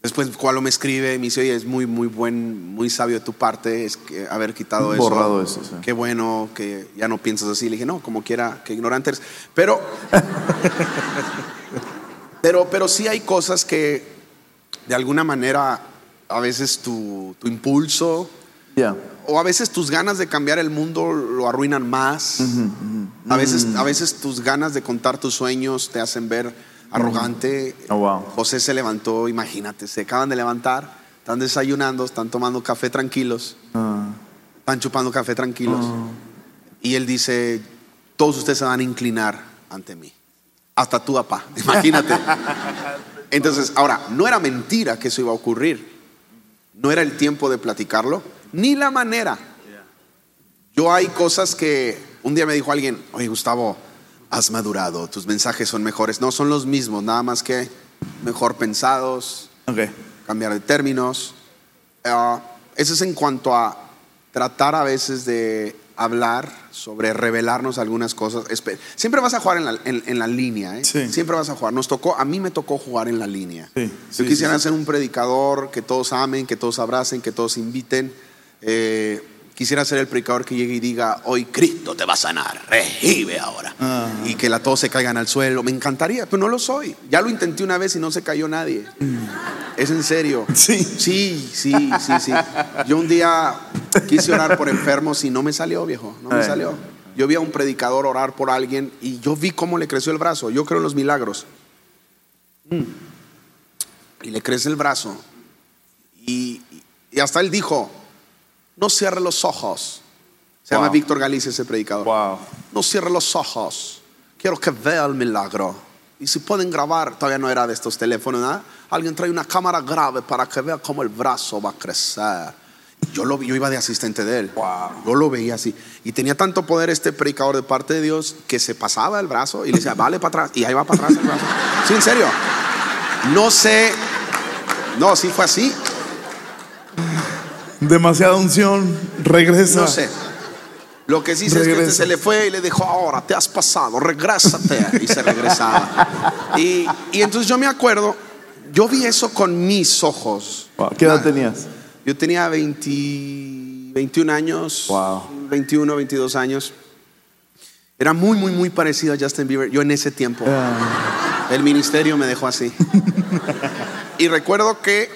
Después Cualo me escribe y me dice, oye, es muy, muy buen, muy sabio de tu parte es que haber quitado eso. Borrado eso, sí. Qué bueno que ya no piensas así. Le dije, no, como quiera, que ignorante eres. Pero, pero, pero sí hay cosas que de alguna manera a veces tu, tu impulso o a veces tus ganas de cambiar el mundo lo arruinan más. A, veces, Mm. a veces tus ganas de contar tus sueños te hacen ver arrogante. Oh, wow. José se levantó, imagínate, se acaban de levantar, están desayunando, están tomando café tranquilos, Ah, están chupando café tranquilos. Y él dice, todos ustedes se van a inclinar ante mí. Hasta tú, papá, imagínate. Entonces, ahora, no era mentira que eso iba a ocurrir. No era el tiempo de platicarlo, ni la manera. Yo hay cosas que un día me dijo alguien, oye Gustavo, has madurado, tus mensajes son mejores. No, son los mismos, nada más que mejor pensados, cambiar de términos. Ah, eso es en cuanto a tratar a veces de hablar sobre revelarnos algunas cosas. Siempre vas a jugar en la, en- en la línea, ¿eh? Sí. Siempre vas a jugar. Nos tocó, a mí me tocó jugar en la línea. Sí, Yo sí, quisiera sí, sí. ser un predicador que todos amen, que todos abracen, que todos inviten. Eh, quisiera ser el predicador que llegue y diga, hoy Cristo te va a sanar, recibe ahora. Ah. Y que la todos se caigan al suelo. Me encantaría, pero no lo soy. Ya lo intenté una vez y no se cayó nadie. Es en serio. Sí. Sí, sí, sí, sí. Yo un día quise orar por enfermos y no me salió, viejo. No me salió. Yo vi a un predicador orar por alguien y yo vi cómo le creció el brazo. Yo creo en los milagros. Mm. Y le crece el brazo. Y, y hasta él dijo, no cierre los ojos. Se llama. Víctor Galicia ese predicador. Wow. No cierre los ojos. Quiero que vea el milagro. Y si pueden grabar, todavía no era de estos teléfonos, ¿nada? Alguien trae una cámara grave para que vea cómo el brazo va a crecer. Yo, lo, yo iba de asistente de él. Wow. Yo lo veía así. Y tenía tanto poder este predicador de parte de Dios que se pasaba el brazo y le decía, vale para atrás. Y ahí va para atrás el brazo. Sí, en serio. No sé. No, sí fue así. Demasiada unción. Regresa. No sé. Lo que sí sé es que este se le fue y le dijo, ahora te has pasado, regrésate. Y se regresaba. Y, y entonces yo me acuerdo, yo vi eso con mis ojos. Wow. ¿Qué edad Ah, tenías? Yo tenía 20 21 años, Wow. 21, 22 años. Era muy, muy, muy parecido a Justin Bieber. Yo en ese tiempo, Ah, el ministerio me dejó así. y recuerdo que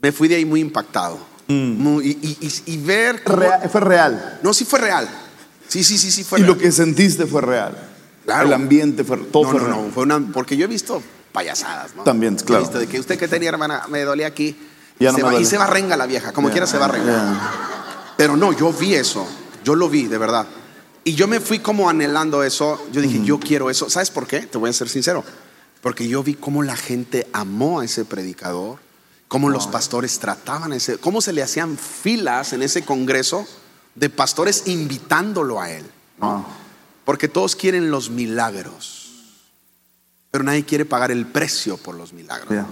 me fui de ahí muy impactado. Muy- y, y- y- y ver... cómo- rea- fue real. no, sí fue real. Sí, sí, sí, sí fue Y real. lo que sentiste fue real. Claro. El ambiente fue todo no, fue no, real. no, fue una, porque yo he visto payasadas, ¿no? También, He claro. visto de que usted que tenía hermana me dolía aquí. Ya y, no se me va, y duele. se va renga la vieja, como Ya, quiera se va renga. ya. Pero no, yo vi eso, yo lo vi, de verdad. Y yo me fui como anhelando eso. Yo dije, yo quiero eso. ¿Sabes por qué? Te voy a ser sincero. Porque yo vi cómo la gente amó a ese predicador, cómo los pastores trataban ese, cómo se le hacían filas en ese congreso de pastores invitándolo a él. Ah, Porque todos quieren los milagros, pero nadie quiere pagar el precio por los milagros.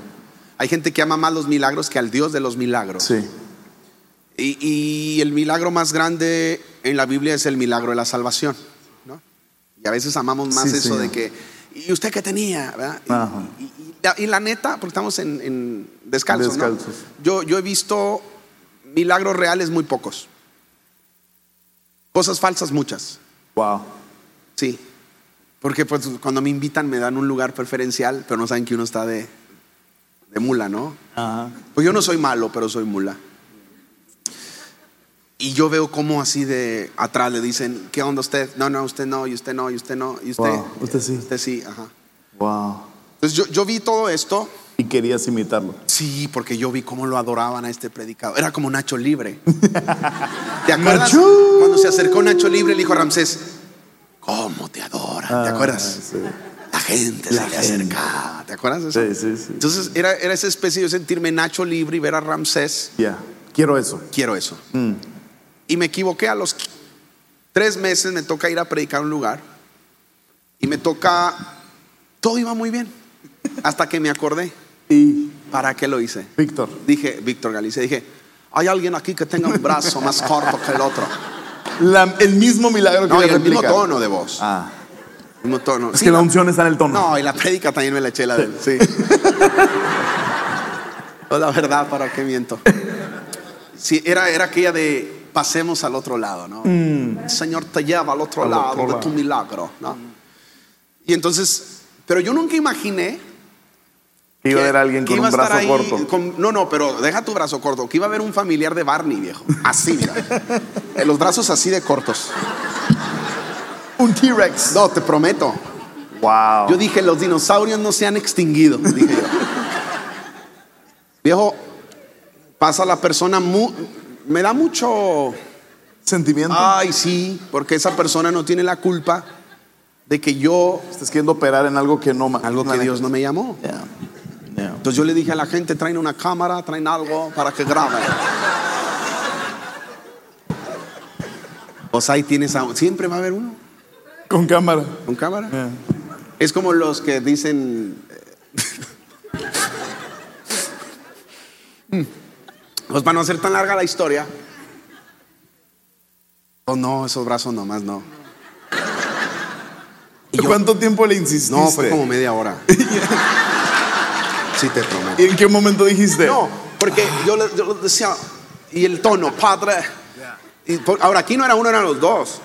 Hay gente que ama más los milagros que al Dios de los milagros. Sí. Y, y el milagro más grande en la Biblia es el milagro de la salvación. ¿no? Y a veces amamos más Sí, eso señor. de que, ¿y usted qué tenía? ¿verdad? Y-. Y, la, neta, porque estamos en, en descalzos, ¿no? Yo, yo he visto milagros reales muy pocos. Cosas falsas muchas. Wow. Sí. Porque pues, cuando me invitan me dan un lugar preferencial, pero no saben que uno está de, de mula, ¿no? Ajá. Pues yo no soy malo, pero soy mula. Y yo veo cómo así de atrás le dicen, ¿qué onda usted? No, no, usted no, y usted no, y usted no, y usted. Wow, usted sí. Usted sí, ajá. Wow. Entonces yo, yo vi todo esto, Y querías imitarlo. sí, porque yo vi cómo lo adoraban a este predicador. Era como Nacho Libre. ¿Te acuerdas? Nacho. Cuando se acercó Nacho Libre, le dijo a Ramsés, ¿cómo te adora? ¿Te Ah, acuerdas? sí. La gente La se le acercaba. ¿Te acuerdas de eso? Sí, sí, sí. Entonces era, era esa especie de sentirme Nacho Libre y ver a Ramsés. Ya. Quiero eso. Quiero eso. Mm. Y me equivoqué a los tres meses, me toca ir a predicar a un lugar. Y me toca, todo iba muy bien. Hasta que me acordé, Y ¿para qué lo hice? Víctor. Dije, Víctor Galicia, dije, hay alguien aquí que tenga un brazo más corto que el otro. la- el mismo milagro que No, y el mismo tono de voz. Ah. El mismo tono. Es Sí, que la unción está en el tono. No, y la prédica también me la eché la de él. Sí. No, la verdad, ¿para qué miento? Sí, era, era aquella de pasemos al otro lado, ¿no? El Señor te lleva al otro Al lado otro de lado. tu milagro, ¿no? Y entonces, pero yo nunca imaginé iba a haber alguien con un brazo ahí corto. con- no, no, pero deja tu brazo corto. Que iba a haber un familiar de Barney, viejo. Así, mira. Los brazos así de cortos. Un T-Rex. No, te prometo. Wow. Yo dije, los dinosaurios no se han extinguido. Dije yo. Viejo, pasa la persona, mu- me da mucho... Sentimiento. Ay, sí, porque esa persona no tiene la culpa de que yo, Estás queriendo operar en algo que no algo que Dios no me llamó. Yeah. Yeah. Entonces yo le dije a la gente, traen una cámara, traen algo para que graben. Pues ahí tienes, a- siempre va a haber uno Con cámara. con cámara. Yeah. Es como los que dicen. eh, Pues para no hacer tan larga la historia. Oh, no, esos brazos nomás no. Y yo- ¿Cuánto tiempo le insististe? no, fue como media hora. Sí, te prometo. ¿Y en qué momento dijiste? No, porque yo le, yo le decía, y el tono, padre. Y por- ahora, aquí no era uno, eran los dos.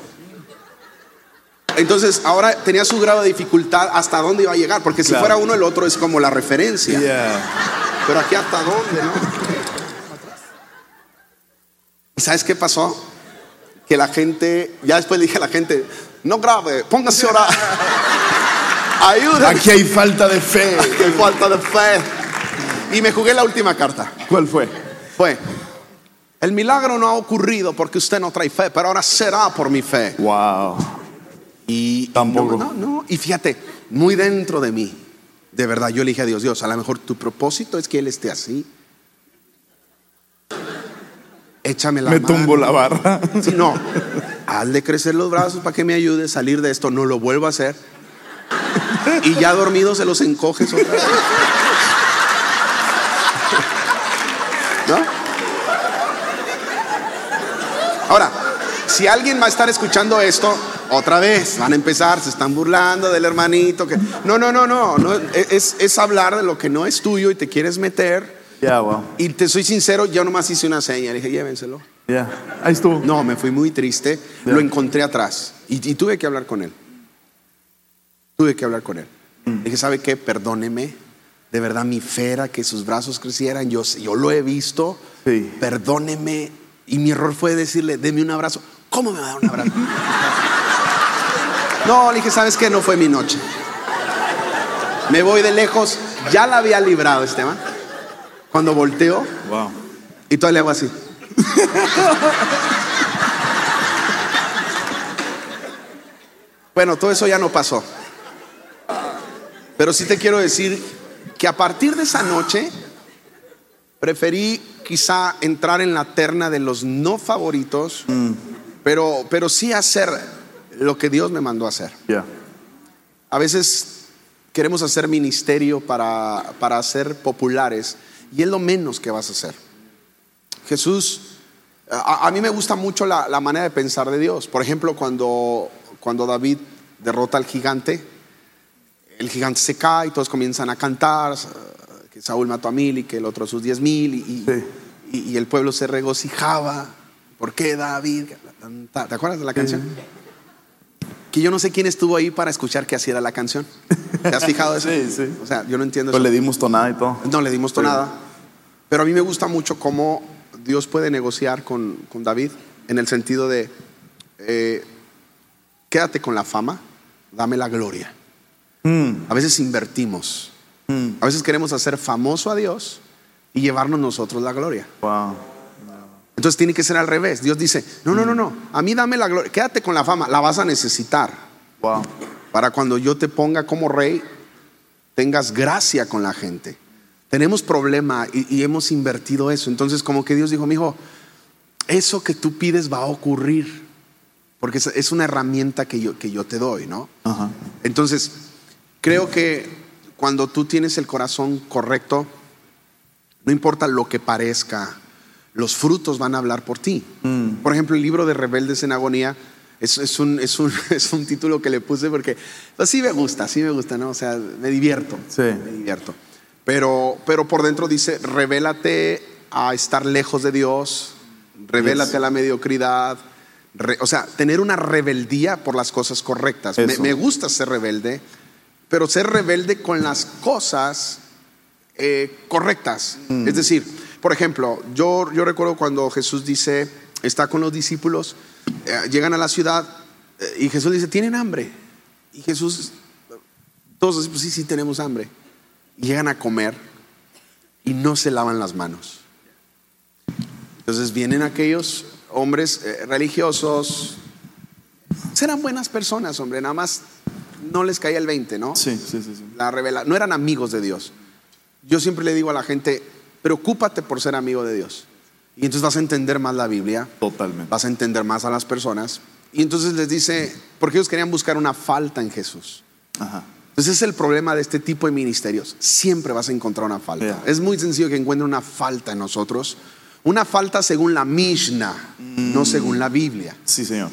Entonces, ahora tenía su grado de dificultad hasta dónde iba a llegar, porque si fuera uno, el otro es como la referencia. Yeah. Pero aquí hasta dónde, ¿no? ¿Y sabes qué pasó? Que la gente, ya después le dije a la gente, no grave, póngase a orar. Ayuda. Aquí hay falta de fe. Qué falta de fe. Y me jugué la última carta. ¿Cuál fue? Fue, el milagro no ha ocurrido porque usted no trae fe, pero ahora será por mi fe. Wow. Y Tampoco. No, no, no. Y fíjate, muy dentro de mí, de verdad, yo le dije a Dios, Dios, a lo mejor tu propósito es que Él esté así. Échame la Me mano. tumbo la barra. Sí, no. Hazle crecer los brazos para que me ayude a salir de esto. No lo vuelvo a hacer. Y ya dormido se los encoges otra vez. ¿No? Ahora, si alguien va a estar escuchando esto, otra vez van a empezar, se están burlando del hermanito. Que... No, no, no, no. no es, es hablar de lo que no es tuyo y te quieres meter. Ya, wow. Y te soy sincero, yo nomás hice una seña. Le dije, llévenselo. Ya. Ahí estuvo. No, me fui muy triste. Lo encontré atrás y, y tuve que hablar con él. Tuve que hablar con él. Mm. Dije, ¿sabe qué? Perdóneme. De verdad, mi fe era que sus brazos crecieran. Yo, yo lo he visto. Sí. Perdóneme. Y mi error fue decirle, deme un abrazo. ¿Cómo me va a dar un abrazo? no, le dije, ¿sabes qué? No fue mi noche. Me voy de lejos. Ya la había librado, Esteban. Cuando volteo Wow. y todavía le hago así. bueno, todo eso ya no pasó. Pero sí te quiero decir que a partir de esa noche preferí quizá entrar en la terna de los no favoritos, pero, pero sí hacer lo que Dios me mandó a hacer. Ya. A veces queremos hacer ministerio para, para ser populares y es lo menos que vas a hacer. Jesús, a, a mí me gusta mucho la, la manera de pensar de Dios. Por ejemplo, cuando, cuando David derrota al gigante, el gigante se cae y todos comienzan a cantar, que Saúl mató a mil y que el otro a sus diez mil y, Sí. y- y el pueblo se regocijaba. ¿Por qué David? ¿Te acuerdas de la canción? Que yo no sé quién estuvo ahí para escuchar que así era la canción. ¿Te has fijado eso? Sí, sí. O sea, yo no entiendo Pues eso. le dimos tonada y todo. No le dimos Sí. tonada. Pero a mí me gusta mucho cómo Dios puede negociar con, con David en el sentido de, eh, quédate con la fama, dame la gloria. Mm, A veces invertimos. mm. A veces queremos hacer famoso a Dios y llevarnos nosotros la gloria. Wow. Entonces tiene que ser al revés. Dios dice, no, no, no, no, a mí dame la gloria, quédate con la fama, la vas a necesitar. Wow. para cuando yo te ponga como rey, tengas gracia con la gente. Tenemos problema y, y hemos invertido eso. Entonces, como que Dios dijo, mi hijo, eso que tú pides va a ocurrir, porque es, es una herramienta que yo, que yo te doy, ¿no? Entonces, creo que cuando tú tienes el corazón correcto, no importa lo que parezca, los frutos van a hablar por ti. Mm. Por ejemplo, el libro de Rebeldes en Agonía es, es un, es, un, es un título que le puse porque pues, sí me gusta, sí me gusta, ¿no? O sea, me divierto. Sí. Me divierto. Pero, pero por dentro dice, revélate a estar lejos de Dios, revélate Yes. a la mediocridad. re- o sea, tener una rebeldía por las cosas correctas. Me, me gusta ser rebelde, pero ser rebelde con las cosas eh, correctas. Mm. Es decir, por ejemplo, yo, yo recuerdo cuando Jesús dice, está con los discípulos, eh, llegan a la ciudad eh, y Jesús dice, ¿tienen hambre? Y Jesús, todos dicen, pues sí, sí tenemos hambre. Y llegan a comer y no se lavan las manos. Entonces vienen aquellos hombres religiosos, serán buenas personas, hombre, nada más no les caía el 20, ¿no? Sí, sí, sí. sí. la revela no eran amigos de Dios. Yo siempre le digo a la gente, preocúpate por ser amigo de Dios. Y entonces vas a entender más la Biblia, Totalmente. vas a entender más a las personas. Y entonces les dice, porque ellos querían buscar una falta en Jesús. Ajá. Entonces es el problema de este tipo de ministerios. Siempre vas a encontrar una falta. Yeah. Es muy sencillo que encuentren una falta en nosotros. Una falta según la Mishnah, no según la Biblia. Sí, señor.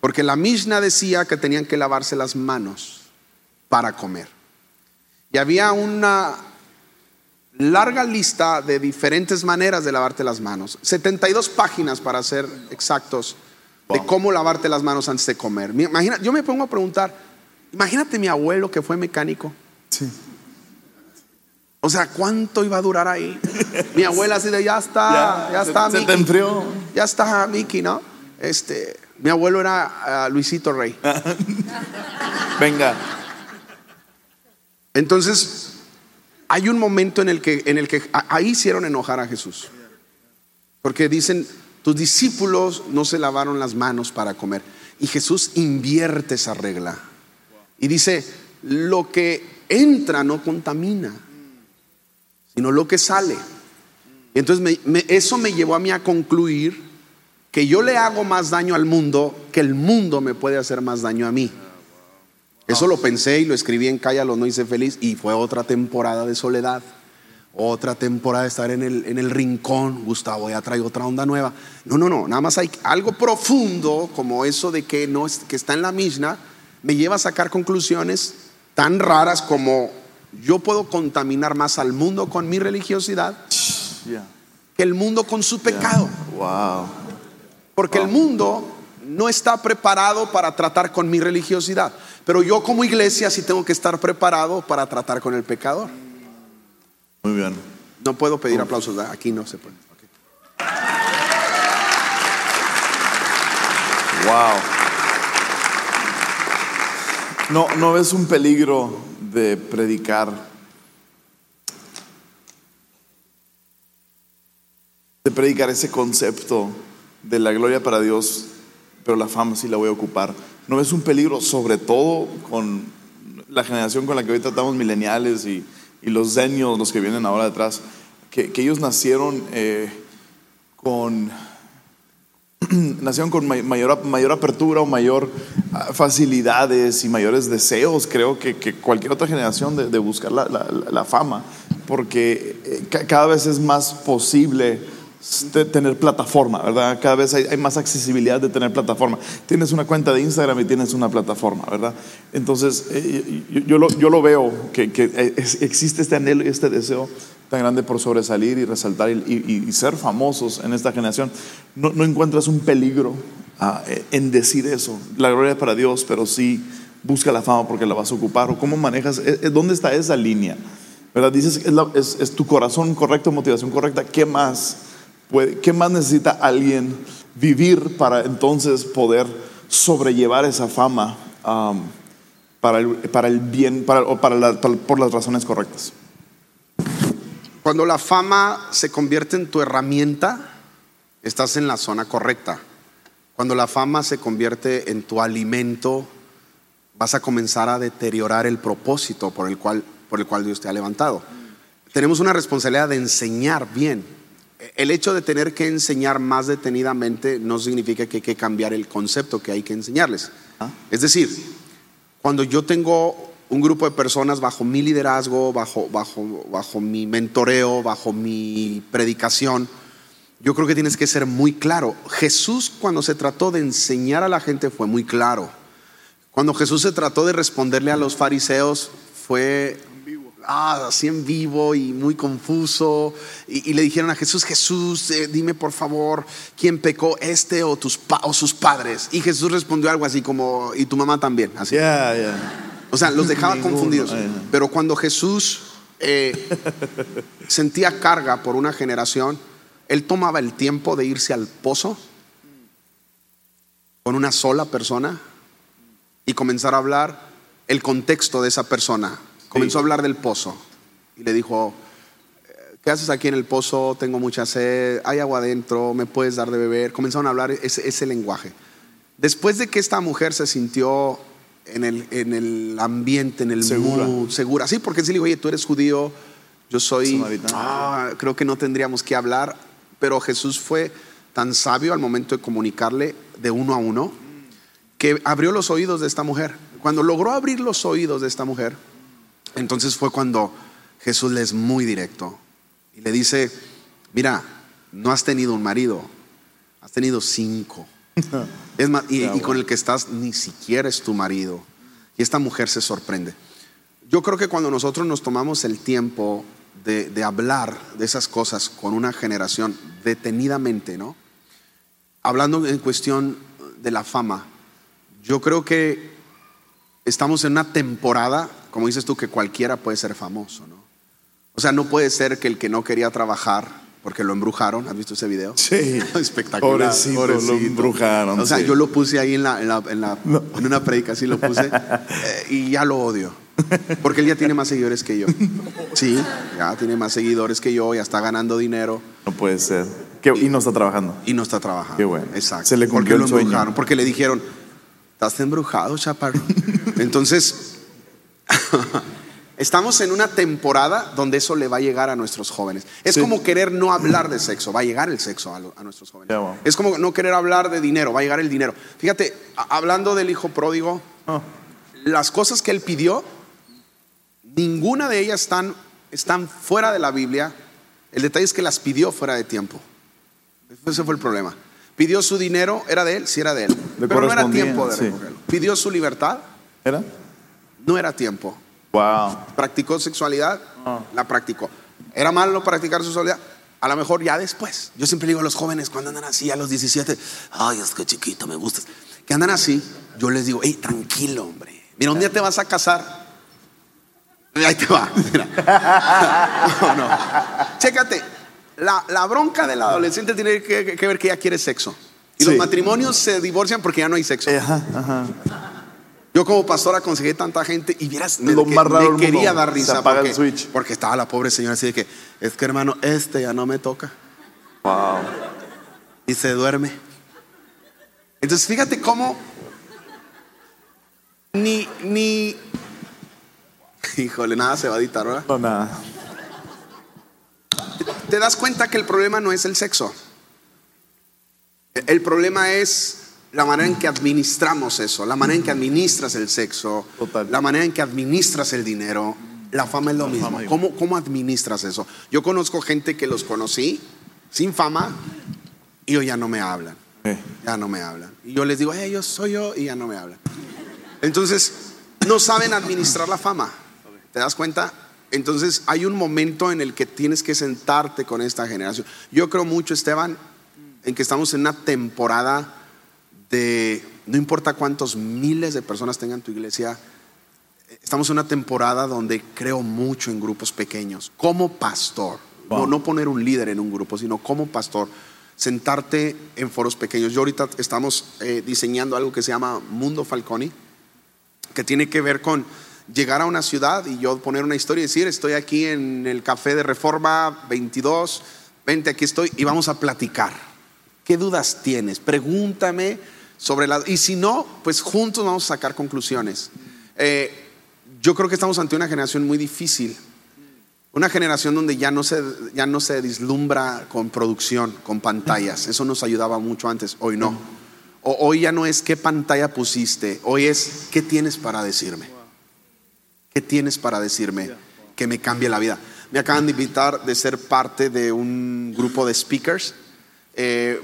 Porque la Mishnah decía que tenían que lavarse las manos para comer. Y había una larga lista de diferentes maneras de lavarte las manos. 72 páginas para ser exactos de cómo lavarte las manos antes de comer. Imagina, yo me pongo a preguntar, imagínate mi abuelo que fue mecánico. Sí. O sea, ¿cuánto iba a durar ahí? Mi abuela así de, ya está, ya, se- está, Se, te Mickey. enfrió. Ya está Mickey, ¿no? Este, mi abuelo era ah, Luisito Rey. Venga. Entonces, hay un momento en el que, en el que a- ahí hicieron enojar a Jesús. Porque dicen, tus discípulos no se lavaron las manos para comer. Y Jesús invierte esa regla. Y dice, lo que entra no contamina, sino lo que sale. Y entonces me- me- eso me llevó a mí a concluir que yo le hago más daño al mundo que el mundo me puede hacer más daño a mí. Eso lo pensé y lo escribí en Cállalo, no hice feliz y fue otra temporada de soledad. Otra temporada de estar en el, en el rincón. Gustavo ya trae otra onda nueva. No, no, no. Nada más hay algo profundo como eso de que, no que está en la Mishnah. Me lleva a sacar conclusiones tan raras como yo puedo contaminar más al mundo con mi religiosidad que el mundo con su pecado. Wow. Porque el mundo no está preparado para tratar con mi religiosidad. Pero yo como iglesia sí tengo que estar preparado para tratar con el pecador. Muy bien. No puedo pedir aplausos, aquí no se puede. Wow. No, ¿No ves un peligro de predicar? De predicar ese concepto de la gloria para Dios, pero la fama sí la voy a ocupar. ¿No ves un peligro, sobre todo con la generación con la que hoy tratamos, mileniales y, y los zenios, los que vienen ahora detrás, que, que ellos nacieron eh, con nacieron con may- mayor, mayor apertura o mayor ah, facilidades y mayores deseos, creo, que, que cualquier otra generación de, de buscar la, la- fama, porque eh, ca- cada vez es más posible tener plataforma, ¿verdad? Cada vez hay, más accesibilidad de tener plataforma. Tienes una cuenta de Instagram y tienes una plataforma, ¿verdad? Entonces, eh, yo, yo lo, veo, que, eh, existe este anhelo y este deseo tan grande por sobresalir y resaltar y, ser famosos en esta generación. No, encuentras un peligro ah, eh, en decir eso. La gloria es para Dios, pero sí busca la fama porque la vas a ocupar. ¿O cómo manejas? ¿Dónde está esa línea? ¿Verdad? Dices es, es- tu corazón correcto, motivación correcta. ¿Qué más, ¿Qué más necesita alguien vivir para entonces poder sobrellevar esa fama am, para, el, bien, o por las razones correctas? Cuando la fama se convierte en tu herramienta, estás en la zona correcta. Cuando la fama se convierte en tu alimento, vas a comenzar a deteriorar el propósito por el cual Dios te ha levantado. Tenemos una responsabilidad de enseñar bien. El hecho de tener que enseñar más detenidamente no significa que hay que cambiar el concepto que hay que enseñarles. Ah. Es decir, cuando yo tengo un grupo de personas bajo mi liderazgo, bajo, bajo, bajo mi mentoreo, bajo mi predicación, yo creo que tienes que ser muy claro. Jesús cuando se trató de enseñar a la gente fue muy claro. Cuando Jesús se trató de responderle a los fariseos fue ah, así en vivo y muy confuso. Y, y le dijeron a Jesús, Jesús, eh, dime por favor, ¿quién pecó, este o, tus o sus padres? Y Jesús respondió algo así como, y tu mamá también, así. Yeah, yeah. O sea, los dejaba confundidos. Pero cuando Jesús eh, sentía carga por una generación, él tomaba el tiempo de irse al pozo con una sola persona y comenzar a hablar el contexto de esa persona. Comenzó a hablar del pozo y le dijo, eh, ¿qué haces aquí en el pozo? Tengo mucha sed, hay agua adentro, ¿me puedes dar de beber? Comenzaron a hablar ese, ese lenguaje. Después de que esta mujer se sintió en el, en el ambiente, en el Segura. mood, segura, sí, porque sí le dijo, oye, tú eres judío, yo soy, ah, creo que no tendríamos que hablar, pero Jesús fue tan sabio al momento de comunicarle de uno a uno que abrió los oídos de esta mujer. Cuando logró abrir los oídos de esta mujer, entonces fue cuando Jesús le es muy directo y le dice, mira, no has tenido un marido, has tenido cinco. Es más, y, con el que estás ni siquiera es tu marido. Y esta mujer se sorprende. Yo creo que cuando nosotros nos tomamos el tiempo de, de hablar de esas cosas con una generación detenidamente, ¿no? Hablando en cuestión de la fama, yo creo que estamos en una temporada, como dices tú, que cualquiera puede ser famoso, ¿no? O sea, no puede ser que el que no quería trabajar porque lo embrujaron, ¿has visto ese video? Sí. Espectacular. Pobrecito, lo embrujaron, O sea, sí. yo lo puse ahí en, la, en, la- en la- en una predica, así lo puse, eh, y ya lo odio. Porque él ya tiene más seguidores que yo. Sí, ya tiene más seguidores que yo, ya está ganando dinero No puede ser. ¿Qué- y no está trabajando. y no está trabajando. Qué bueno. Exacto. Se le porque cumplió lo el sueño. embrujaron, porque le dijeron, estás embrujado, chaparro. Entonces, estamos en una temporada donde eso le va a llegar a nuestros jóvenes. Es Sí. como querer no hablar de sexo, va a llegar el sexo a, lo- a nuestros jóvenes. Wow. Es como no querer hablar de dinero, va a llegar el dinero. Fíjate, hablando del hijo pródigo, Ah, las cosas que él pidió, ninguna de ellas están, están fuera de la Biblia. El detalle es que las pidió fuera de tiempo. Ese fue el problema. Pidió su dinero, ¿era de él? Sí, era de él. Le Pero no era tiempo de sí. recogerlo. Pidió su libertad, ¿Era? No era tiempo. Wow. Practicó sexualidad, Ah. la practicó. ¿Era malo practicar sexualidad? A lo mejor ya después. Yo siempre digo a los jóvenes cuando andan así a los 17, ay, es que chiquito, me gustas. Que andan así, yo les digo, hey, tranquilo, hombre. Mira, un día te vas a casar. Ahí te va. Mira. No, no. Chécate. La, la bronca del adolescente tiene que, que ver que ya quiere sexo. Y los matrimonios se divorcian porque ya no hay sexo. Ajá, ajá. Yo como pastor aconsejé tanta gente y vieras, me, Lo que- más raro me del mundo. quería dar risa porque, el porque estaba la pobre señora así de que, es que hermano, este ya no me toca Wow. y se duerme. Entonces fíjate cómo ni, ni, híjole, nada se va a editar, ¿verdad? No, nada. Te das cuenta que el problema no es el sexo. El problema es la manera en que administramos eso, la manera en que administras el sexo, Total. la manera en que administras el dinero. La fama es lo mismo. ¿Cómo, ¿Cómo administras eso? Yo conozco gente que los conocí sin fama y hoy ya no me hablan. Eh, Ya no me hablan. Y yo les digo, hey, yo soy yo y ya no me hablan. Entonces, no saben administrar la fama. ¿Te das cuenta? Entonces, hay un momento en el que tienes que sentarte con esta generación. Yo creo mucho, Esteban, en que estamos en una temporada de, no importa cuántos miles de personas tengan tu iglesia, estamos en una temporada donde creo mucho en grupos pequeños. Como pastor, no, poner un líder en un grupo, sino como pastor, sentarte en foros pequeños. Yo ahorita estamos eh, diseñando algo que se llama Mundo Falconi, que tiene que ver con llegar a una ciudad y yo poner una historia y decir, estoy aquí en el café de Reforma 22, vente, aquí estoy y vamos a platicar. ¿Qué dudas tienes? Pregúntame sobre la... Y si no, pues juntos vamos a sacar conclusiones. Eh, yo creo que estamos ante una generación muy difícil. Una generación donde ya no, se, ya no se vislumbra con producción, con pantallas. Eso nos ayudaba mucho antes, hoy no. O- hoy ya no es qué pantalla pusiste, hoy es qué tienes para decirme. ¿Qué tienes para decirme que me cambie la vida? Me acaban de invitar de ser parte de un grupo de speakers eh,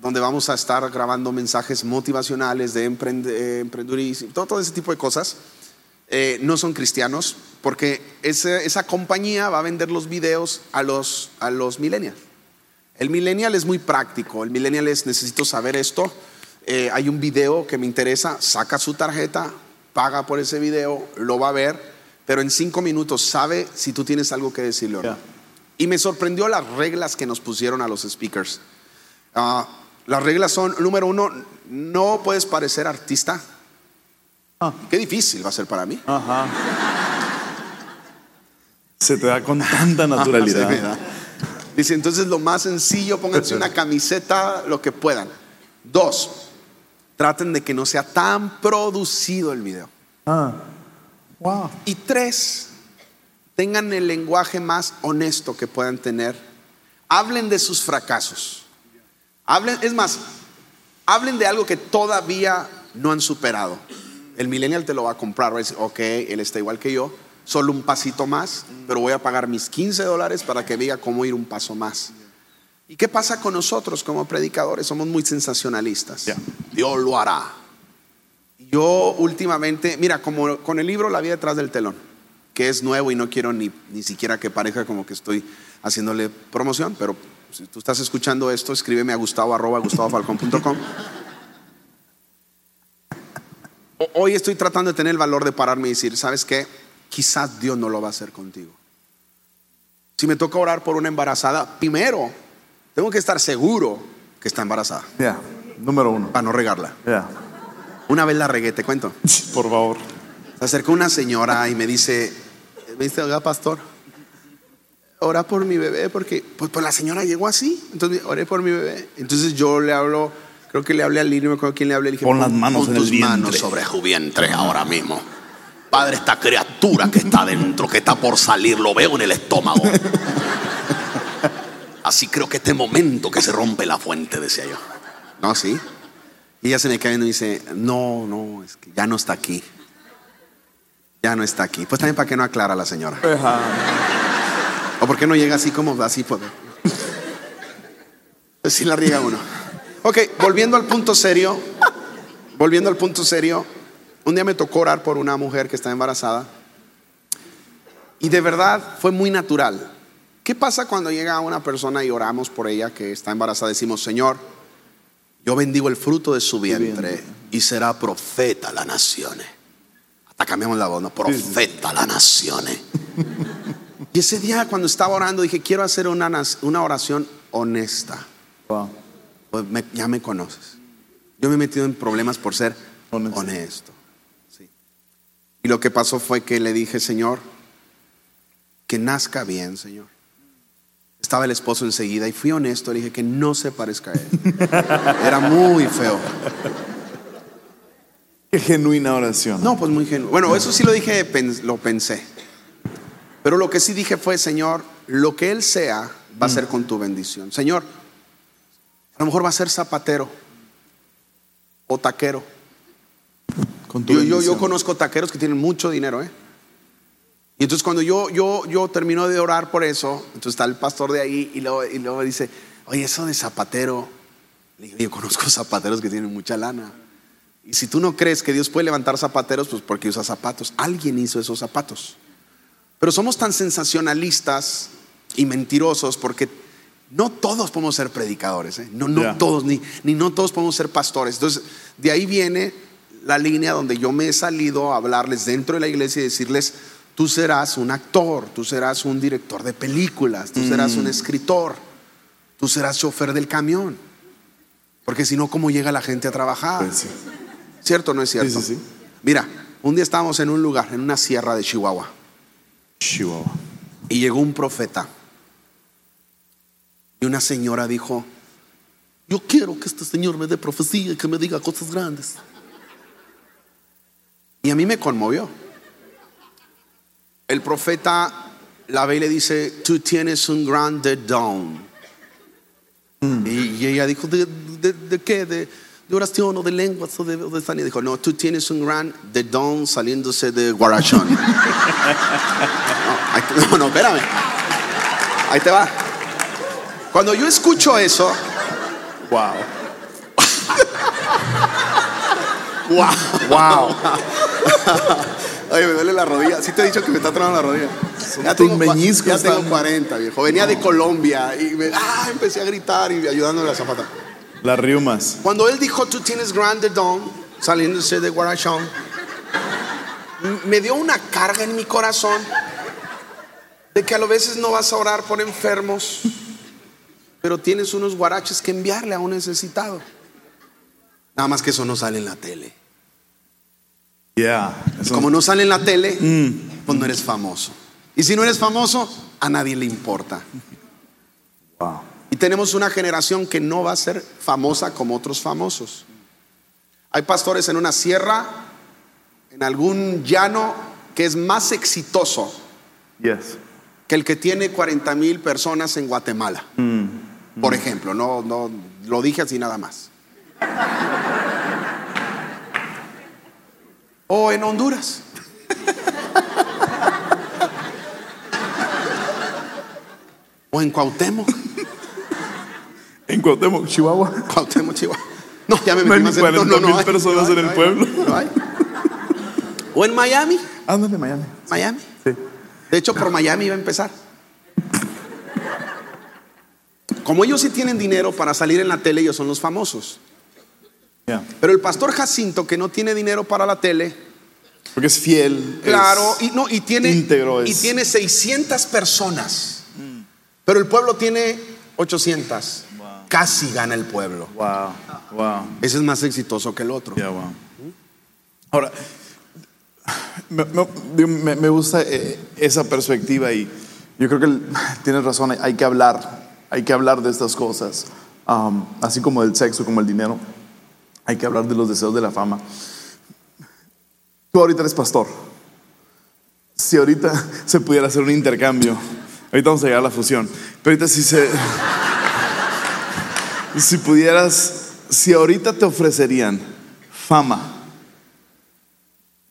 donde vamos a estar grabando mensajes motivacionales de emprende- eh, emprendedurismo, todo, todo ese tipo de cosas. eh, no son cristianos, porque ese- esa compañía va a vender los videos a los, a los millennials. El millennial es muy práctico, el millennial es necesito saber esto, eh, hay un video que me interesa, saca su tarjeta, paga por ese video, lo va a ver, pero en cinco minutos sabe si tú tienes algo que decirle o no. Ya. Y me sorprendió las reglas que nos pusieron a los speakers. Ah, las reglas son, número uno, no puedes parecer artista. Ah. Qué difícil va a ser para mí. Ajá. Se te da con tanta naturalidad. Dice, entonces lo más sencillo, pónganse una camiseta, lo que puedan. Dos, traten de que no sea tan producido el video. Ah. Wow. Y tres, tengan el lenguaje más honesto que puedan tener. Hablen de sus fracasos. Hablen, es más, hablen de algo que todavía no han superado. El millennial te lo va a comprar, va a decir, ok, él está igual que yo, solo un pasito más, pero voy a pagar mis 15 dólares para que diga cómo ir un paso más. ¿Y qué pasa con nosotros como predicadores? Somos muy sensacionalistas. Dios lo hará. Yo últimamente, mira, como con el libro La vida detrás del telón, que es nuevo y no quiero ni, ni siquiera que parezca como que estoy haciéndole promoción, pero si tú estás escuchando esto, escríbeme a gustavo arroba gustavofalcón.com. Hoy estoy tratando de tener el valor de pararme y decir, ¿sabes qué? Quizás Dios no lo va a hacer contigo. Si me toca orar por una embarazada, primero tengo que estar seguro que está embarazada Ya. Número uno. para no regarla. Ya. Una vez la regué, te cuento. Por favor. Se acercó una señora y me dice, dice, oiga, pastor, ora por mi bebé, porque pues, pues la señora llegó así, entonces oré por mi bebé. Entonces yo le hablo, creo que le hablé al niño, me acuerdo quién le hablé, le dije, Pon las manos en el tus vientre". manos sobre su vientre ahora mismo. Padre, esta criatura que está dentro, que está por salir, lo veo en el estómago. Así creo que este momento que se rompe la fuente, decía yo. No, sí. Y ella se me cae y me dice, no, no, es que ya no está aquí. Ya no está aquí. Pues también para que no aclara la señora. O por qué no llega así como así. Pues, sí la riega uno. Ok, volviendo al punto serio. Volviendo al punto serio. Un día me tocó orar por una mujer que está embarazada. Y de verdad fue muy natural. ¿Qué pasa cuando llega una persona y oramos por ella que está embarazada? Decimos, Señor, yo bendigo el fruto de su vientre y será profeta a las naciones. Hasta cambiamos la voz, ¿no? Profeta a las naciones. Y ese día cuando estaba orando dije, quiero hacer una, una oración honesta. Wow. Pues me- ya me conoces. Yo me he metido en problemas por ser Honesto. honesto. Sí. Y lo que pasó fue que le dije, Señor, que nazca bien, Señor. Estaba el esposo enseguida y fui honesto, le dije que no se parezca a él. Era muy feo. Qué genuina oración. No, pues muy genuino. Bueno, eso sí lo dije, lo pensé. Pero lo que sí dije fue, Señor, lo que Él sea va a ser con tu bendición. Señor, a lo mejor va a ser zapatero o taquero. Con tu Yo, yo, yo conozco taqueros que tienen mucho dinero, ¿eh? Y entonces cuando yo, yo, yo termino de orar por eso, entonces está el pastor de ahí y luego, y luego dice, oye, eso de zapatero, le digo, yo conozco zapateros que tienen mucha lana. Y si tú no crees que Dios puede levantar zapateros, pues porque usa zapatos. Alguien hizo esos zapatos. Pero somos tan sensacionalistas y mentirosos porque no todos podemos ser predicadores, ¿eh? no, no todos, ni, ni no todos podemos ser pastores. Entonces, de ahí viene la línea donde yo me he salido a hablarles dentro de la iglesia y decirles, tú serás un actor, tú serás un director de películas, tú serás un escritor, tú serás chofer del camión. Porque si no, ¿cómo llega la gente a trabajar? Pues sí. ¿Cierto o no es cierto? Sí, sí, sí. Mira, un día estábamos en un lugar, en una sierra de Chihuahua. Chihuahua. Y llegó un profeta. Y una señora dijo, yo quiero que este señor me dé profecía y que me diga cosas grandes. Y a mí me conmovió. El profeta la ve y le dice, tú tienes un grande don. Y, y ella dijo, ¿de, de- de qué? ¿De, de oración o de lenguas o de, o de sanidad? Dijo, no, tú tienes un gran de don saliéndose de guarachón. No, no, no, espérame. Ahí te va. Cuando yo escucho eso, Wow. wow, Wow. Oye, me duele la rodilla. Sí te he dicho que me está tronando la rodilla. Ya tengo, ya tengo están- 40, viejo. Venía de Colombia y me, ah, empecé a gritar y ayudándole a Zapata. Las riumas. Cuando él dijo, tú tienes grande don, saliéndose de Guarachón, me dio una carga en mi corazón de que a lo veces no vas a orar por enfermos, pero tienes unos guaraches que enviarle a un necesitado. Nada más que eso no sale en la tele. Yeah. Como no sale en la tele, pues no eres famoso. Y si no eres famoso, a nadie le importa. Wow. Y tenemos una generación que no va a ser famosa como otros famosos. Hay pastores en una sierra, en algún llano, que es más exitoso Yes. que el que tiene 40 mil personas en Guatemala. Por ejemplo, no, no lo dije así nada más. o en Honduras. o en Cuauhtémoc. En Cuauhtémoc, Chihuahua. Cuauhtémoc, Chihuahua. No, ya me No metí más en- 40,000 hay, personas no en hay, el no hay, pueblo. no hay. O en Miami. Ándale, Miami. Miami. Sí. De hecho, por Miami iba a empezar. Como ellos sí tienen dinero para salir en la tele, ellos son los famosos. Yeah. Pero el pastor Jacinto, que no tiene dinero para la tele, Porque es fiel. claro, es y, no, y, tiene, íntegro. y tiene 600 personas. Pero el pueblo tiene 800. Casi gana el pueblo. Wow. Wow. Ese es más exitoso que el otro. Yeah, wow. Ahora, me, gusta eh, esa perspectiva y yo creo que tienes razón, hay, hay que hablar, hay que hablar de estas cosas, Um, así como del sexo, como el dinero, hay que hablar de los deseos de la fama. Tú ahorita eres pastor. Si ahorita se pudiera hacer un intercambio, ahorita vamos a llegar a la fusión, pero ahorita si se... Si pudieras, si ahorita te ofrecerían fama,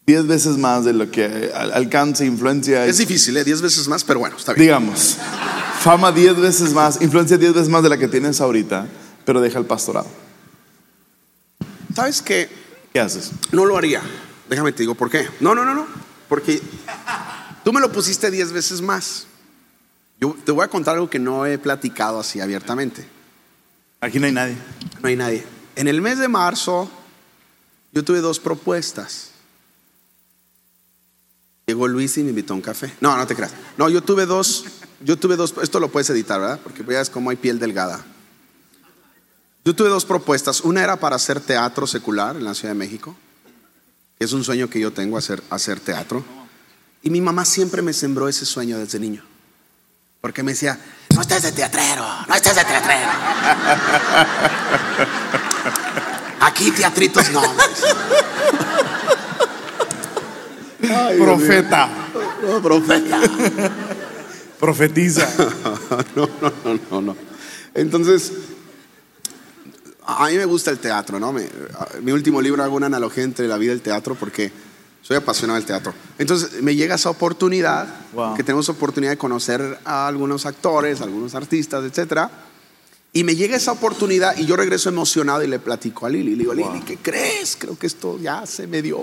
diez veces más de lo que al- alcance, influencia, Es difícil, ¿eh? 10 veces más, pero bueno, está bien. digamos, fama diez veces más, influencia diez veces más de la que tienes ahorita, pero deja el pastorado. ¿Sabes qué? ¿Qué haces? No lo haría. Déjame te digo por qué. No, no, no, no. Porque tú me lo pusiste 10 veces más. Yo te voy a contar algo que no he platicado así abiertamente. Aquí no hay nadie. No hay nadie. En el mes de marzo, yo tuve dos propuestas. Llegó Luis y me invitó a un café. No, no te creas. No, yo tuve dos. Yo tuve dos. Esto lo puedes editar, ¿verdad? Porque veas cómo hay piel delgada. Yo tuve dos propuestas. Una era para hacer teatro secular en la Ciudad de México. Es un sueño que yo tengo, hacer, hacer teatro. Y mi mamá siempre me sembró ese sueño desde niño. Porque me decía, no estés de teatrero, no estés de teatrero. Aquí teatritos no. Profeta, No, profeta. profetiza. No, no, no, no, no. Entonces, a mí me gusta el teatro, ¿no? Me- mi último libro hago una analogía entre la vida y el teatro porque soy apasionado del teatro. Entonces, me llega esa oportunidad, Wow. que tenemos oportunidad de conocer a algunos actores, algunos artistas, etcétera. Y me llega esa oportunidad y yo regreso emocionado y le platico a Lili. Le digo, Lili, ¿qué crees? Creo que esto ya se me dio.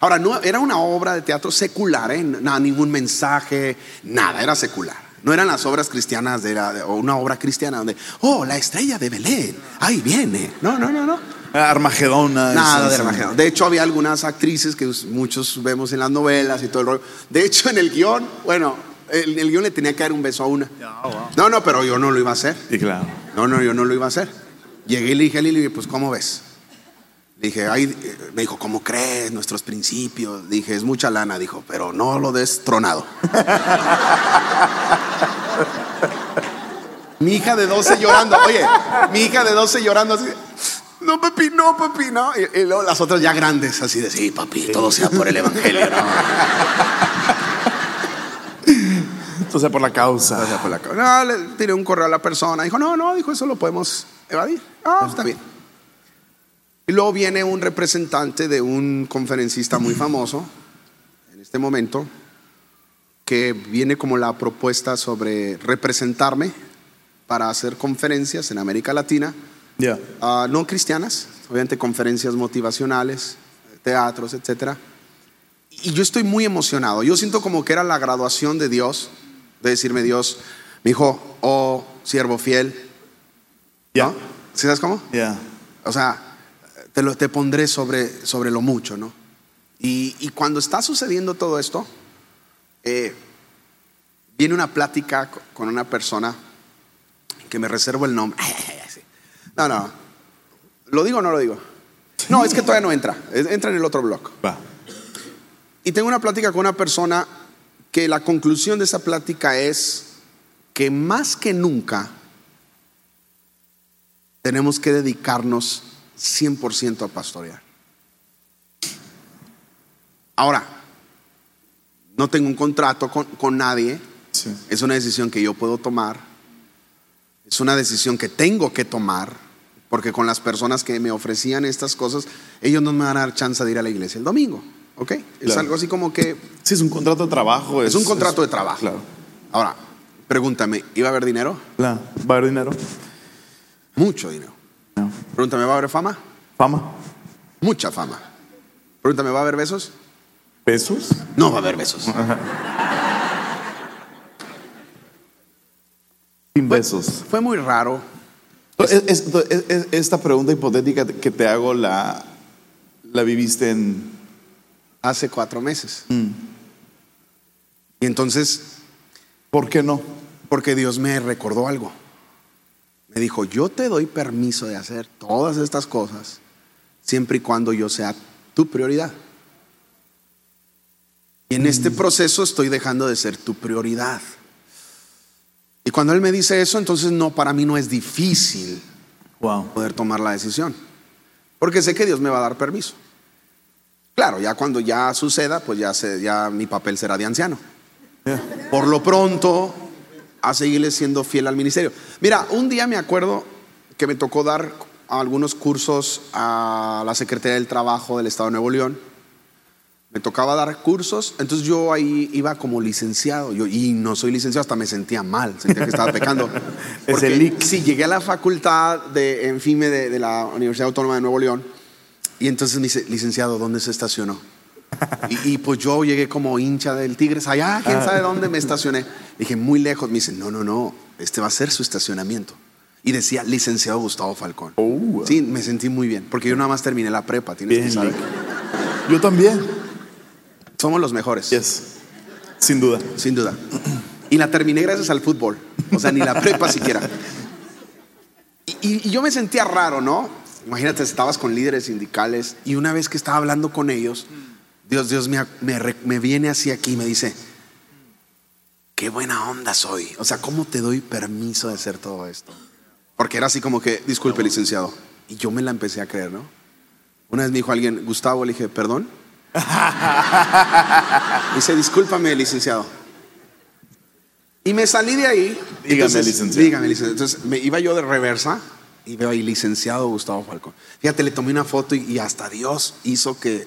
Ahora, no, era una obra de teatro secular, ¿eh? Nada, ningún mensaje, nada, era secular. No eran las obras cristianas de la- o una obra cristiana donde, oh, la estrella de Belén, ahí viene. No, no, no, no. Armagedona. Nada eso, de. Armagedón. De hecho, había algunas actrices que muchos vemos en las novelas y todo el rollo. De hecho, en el guion, bueno, en el guion le tenía que dar un beso a una. No, no, pero yo no lo iba a hacer. Sí, claro. No, no, yo no lo iba a hacer. Llegué y le dije a Lili, pues, ¿cómo ves? Le dije, ay, eh, me dijo, ¿cómo crees? Nuestros principios. Dije, es mucha lana. Dijo, pero no lo des tronado. mi hija de 12 llorando. Oye, mi hija de 12 llorando así. No, papi, no, papi, no. Y, y luego las otras ya grandes, así de, sí, papi, todo sea por el evangelio, ¿no? Entonces, por la causa. O sea, por la ca- No, le tiré un correo a la persona. Dijo, no, no, dijo, eso lo podemos evadir. Ah, está bien. Y luego viene un representante de un conferencista muy famoso en este momento que viene como la propuesta sobre representarme para hacer conferencias en América Latina, Ya. ah, no cristianas, obviamente conferencias motivacionales, teatros, etcétera. y yo estoy muy emocionado. Yo siento como que era la graduación de Dios, de decirme Dios, mi hijo, oh siervo fiel. Ya. ¿no? ¿Sí sabes cómo? Ya. O sea, te, lo, te pondré sobre, sobre lo mucho, ¿no? Y, y cuando está sucediendo todo esto, eh, viene una plática co- con una persona que me reservo el nombre. No, no. ¿Lo digo o no lo digo? No, es que todavía no entra. Entra en el otro blog. Va. Y tengo una plática con una persona que la conclusión de esa plática es que más que nunca tenemos que dedicarnos 100% a pastorear. Ahora, no tengo un contrato con, con nadie, Sí. es una decisión que yo puedo tomar, es una decisión que tengo que tomar, porque con las personas que me ofrecían estas cosas, ellos no me van a dar chance de ir a la iglesia el domingo, ¿ok? Es Claro. algo así como que Sí, es un contrato de trabajo. es un contrato de trabajo. Claro. Ahora, pregúntame, ¿iba a haber dinero? Claro. ¿Va a haber dinero? Mucho dinero. No. Pregúntame, ¿va a haber fama? ¿Fama? Mucha fama. Pregúntame, ¿va a haber besos? ¿Pesos? No va a haber besos. Sin besos. Fue muy raro. Es- es- es- es- esta pregunta hipotética que te hago la, la viviste en... Hace cuatro meses. Mm. Y entonces, ¿Por qué no? porque Dios me recordó algo. Me dijo, yo te doy permiso de hacer todas estas cosas siempre y cuando yo sea tu prioridad. Y en este proceso estoy dejando de ser tu prioridad. Y cuando Él me dice eso, entonces no, para mí no es difícil Wow. poder tomar la decisión. Porque sé que Dios me va a dar permiso. Claro, ya cuando ya suceda, pues ya, sé, ya mi papel será de anciano. Por lo pronto, a seguirle siendo fiel al ministerio. Mira, un día me acuerdo que me tocó dar algunos cursos a la Secretaría del Trabajo del Estado de Nuevo León. Me tocaba dar cursos, entonces yo ahí iba como licenciado. Yo, y no soy licenciado, hasta me sentía mal, sentía que estaba pecando. Es el. Sí, llegué a la facultad de Enfime de, de la Universidad Autónoma de Nuevo León y entonces me dice, licenciado, ¿dónde se estacionó? Y, y, pues yo llegué como hincha del Tigres, allá, quién sabe dónde me estacioné. Dije, muy lejos. Me dice, no, no, no, este va a ser su estacionamiento. Y decía, licenciado Gustavo Falcón. Oh. Sí, me sentí muy bien, porque yo nada más terminé la prepa, tienes que Bien, saber. Lick. Yo también. Somos los mejores, Yes. Sin duda. sin duda. Y la terminé gracias al fútbol, o sea, ni la prepa siquiera. Y, y- yo me sentía raro, ¿no? Imagínate, estabas con líderes sindicales y una vez que estaba hablando con ellos, Dios, Dios me, me viene así aquí y me dice, qué buena onda soy. O sea, ¿cómo te doy permiso de hacer todo esto? Porque era así como que, disculpe, licenciado. Y yo me la empecé a creer, ¿no? Una vez me dijo alguien, Gustavo, le dije, perdón. Dice, discúlpame, licenciado. Y me salí de ahí. Dígame, Entonces, licenciado. Dígame, licenciado. Entonces me iba yo de reversa y veo ahí, licenciado Gustavo Falcón. Fíjate, le tomé una foto y, y hasta Dios hizo que,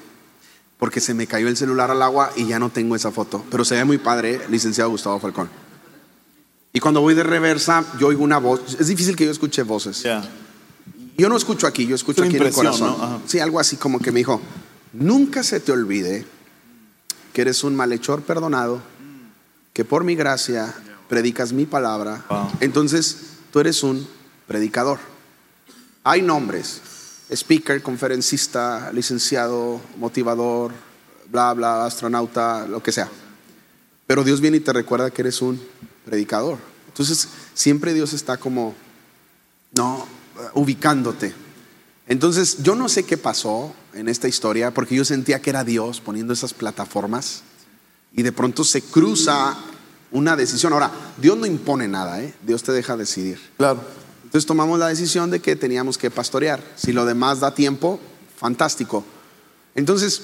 porque se me cayó el celular al agua y ya no tengo esa foto. Pero se ve muy padre, licenciado Gustavo Falcón. Y cuando voy de reversa, yo oigo una voz. Es difícil que yo escuche voces. Yo no escucho aquí, yo escucho Es aquí en el corazón. Sí, algo así como que me dijo, nunca se te olvide que eres un malhechor perdonado, que por mi gracia predicas mi palabra. Wow. Entonces, tú eres un predicador. Hay nombres, speaker, conferencista, licenciado, motivador, bla, bla, astronauta, lo que sea. Pero Dios viene y te recuerda que eres un predicador. Entonces, siempre Dios está como, no, ubicándote. Entonces, yo no sé qué pasó en esta historia, porque yo sentía que era Dios poniendo esas plataformas y de pronto se cruza una decisión. Ahora, Dios no impone nada, ¿eh? Dios te deja decidir. Claro. Entonces tomamos la decisión de que teníamos que pastorear. Si lo demás da tiempo, fantástico. Entonces,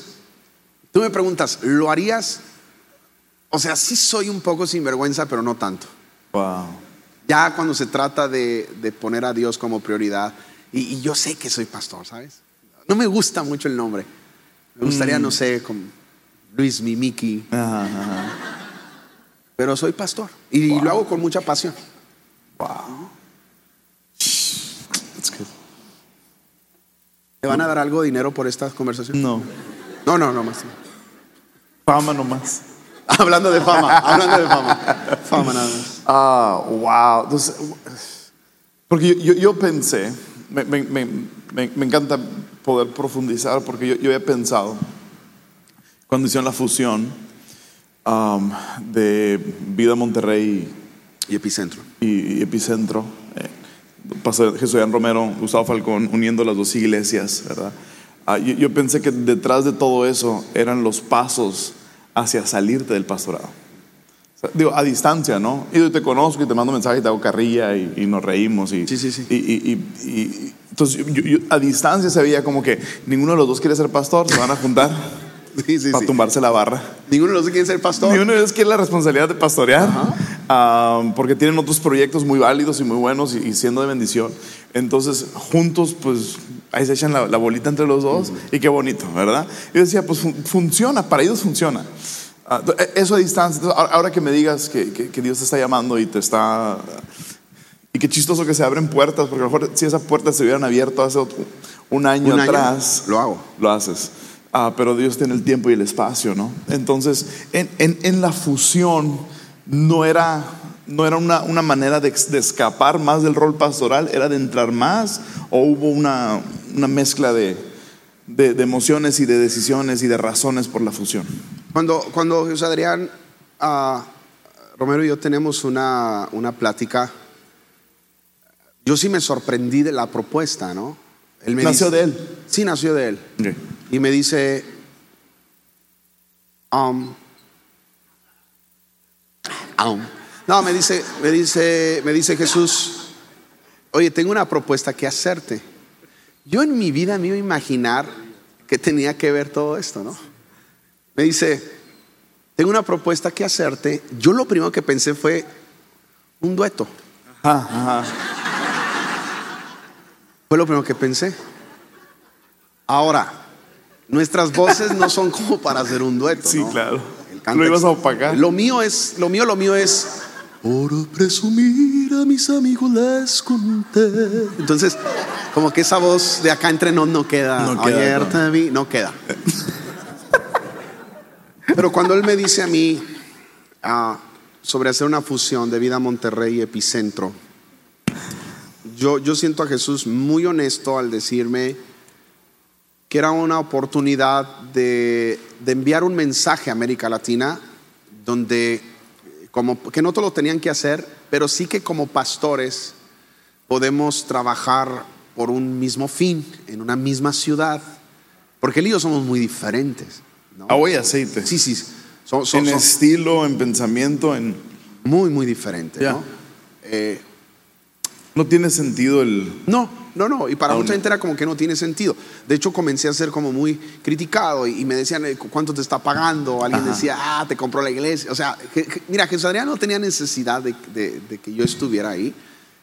tú me preguntas, ¿lo harías? O sea, sí soy un poco sinvergüenza, pero no tanto. Wow. Ya cuando se trata de, de poner a Dios como prioridad, y, y yo sé que soy pastor, ¿sabes? No me gusta mucho el nombre. Me gustaría, no sé, como Luis Mimiki, Ajá, ajá. pero soy pastor. Y lo hago con mucha pasión. Wow. That's good. ¿Te van a dar algo de dinero por esta conversación? No. No, no, no más. Fama nomás. hablando de fama, hablando de fama. Fama nada más. Ah, wow. Entonces, porque yo, yo- yo pensé, me, me- me- me- encanta poder profundizar porque yo, yo había pensado, cuando hicieron la fusión um, de Vida Monterrey Y epicentro. y, y Epicentro, eh, Pastor Jesús Romero, Gustavo Falcón, uniendo las dos iglesias, ¿verdad? Ah, yo, yo pensé que detrás de todo eso eran los pasos hacia salirte del pastorado. Digo, a distancia, ¿no? Y yo te conozco y te mando mensaje y te hago carrilla y, y nos reímos. Y, Sí, sí, sí. Y, y- entonces, yo- yo- a distancia se veía como que ninguno de los dos quiere ser pastor, se van a juntar Sí, sí, para tumbarse la barra. Ninguno de los dos quiere ser pastor. Ni uno de ellos quiere la responsabilidad de pastorear, ah, porque tienen otros proyectos muy válidos y muy buenos y, siendo de bendición. Entonces, juntos, pues ahí se echan la, la bolita entre los dos y qué bonito, ¿verdad? Y yo decía, pues fun- funciona, para ellos funciona. Ah, e- eso a distancia. Entonces, ahora- que me digas que, que- que Dios te está llamando y te está. Y qué chistoso que se abren puertas, porque a lo mejor si esas puertas se hubieran abierto hace otro- un año Un año, atrás, lo hago. lo haces. Ah, pero Dios tiene el tiempo y el espacio, ¿no? Entonces, en, en- en la fusión no era, no era una, una manera de, de escapar más del rol pastoral, era de entrar más, o hubo una, una mezcla de, de- de emociones y de decisiones y de razones por la fusión. Cuando, cuando José Adrián ah, Romero y yo tenemos una, una plática, yo sí me sorprendí de la propuesta, ¿no? Él me Nació dice- de él. Sí, nació de él. Y me dice, um, um. no, me dice, me dice, me dice Jesús, oye, tengo una propuesta que hacerte. Yo en mi vida me iba a imaginar que tenía que ver todo esto, ¿no? Me dice, tengo una propuesta que hacerte. Yo lo primero que pensé fue un dueto. Ajá, ajá. Fue lo primero que pensé. Ahora, nuestras voces no son como para hacer un dueto. Sí, ¿no? claro. Lo ibas a opacar. Lo mío es, lo mío, lo mío es. Por presumir a mis amigos les conté. Entonces, como que esa voz de acá entre nos no queda. No queda, no. vi, no queda. Pero cuando él me dice a mí ah, sobre hacer una fusión de Vida Monterrey y Epicentro, yo, siento a Jesús muy honesto al decirme que era una oportunidad de, enviar un mensaje a América Latina donde como que no todo lo tenían que hacer, pero sí que como pastores podemos trabajar por un mismo fin en una misma ciudad, porque él y yo somos muy diferentes. ¿No? Agua y aceite. Sí, sí, son, son- en son estilo, en pensamiento, en... muy, muy diferentes. Ya. ¿no? Eh, No tiene sentido el... No, no, no. Y para Aún mucha gente era como que no tiene sentido. De hecho, comencé a ser como muy criticado y, y me decían, eh, ¿cuánto te está pagando? Alguien Ajá. decía, ah, te compró la iglesia. O sea, que- que- mira, Jesús Adrián no tenía necesidad de, de- de que yo estuviera ahí.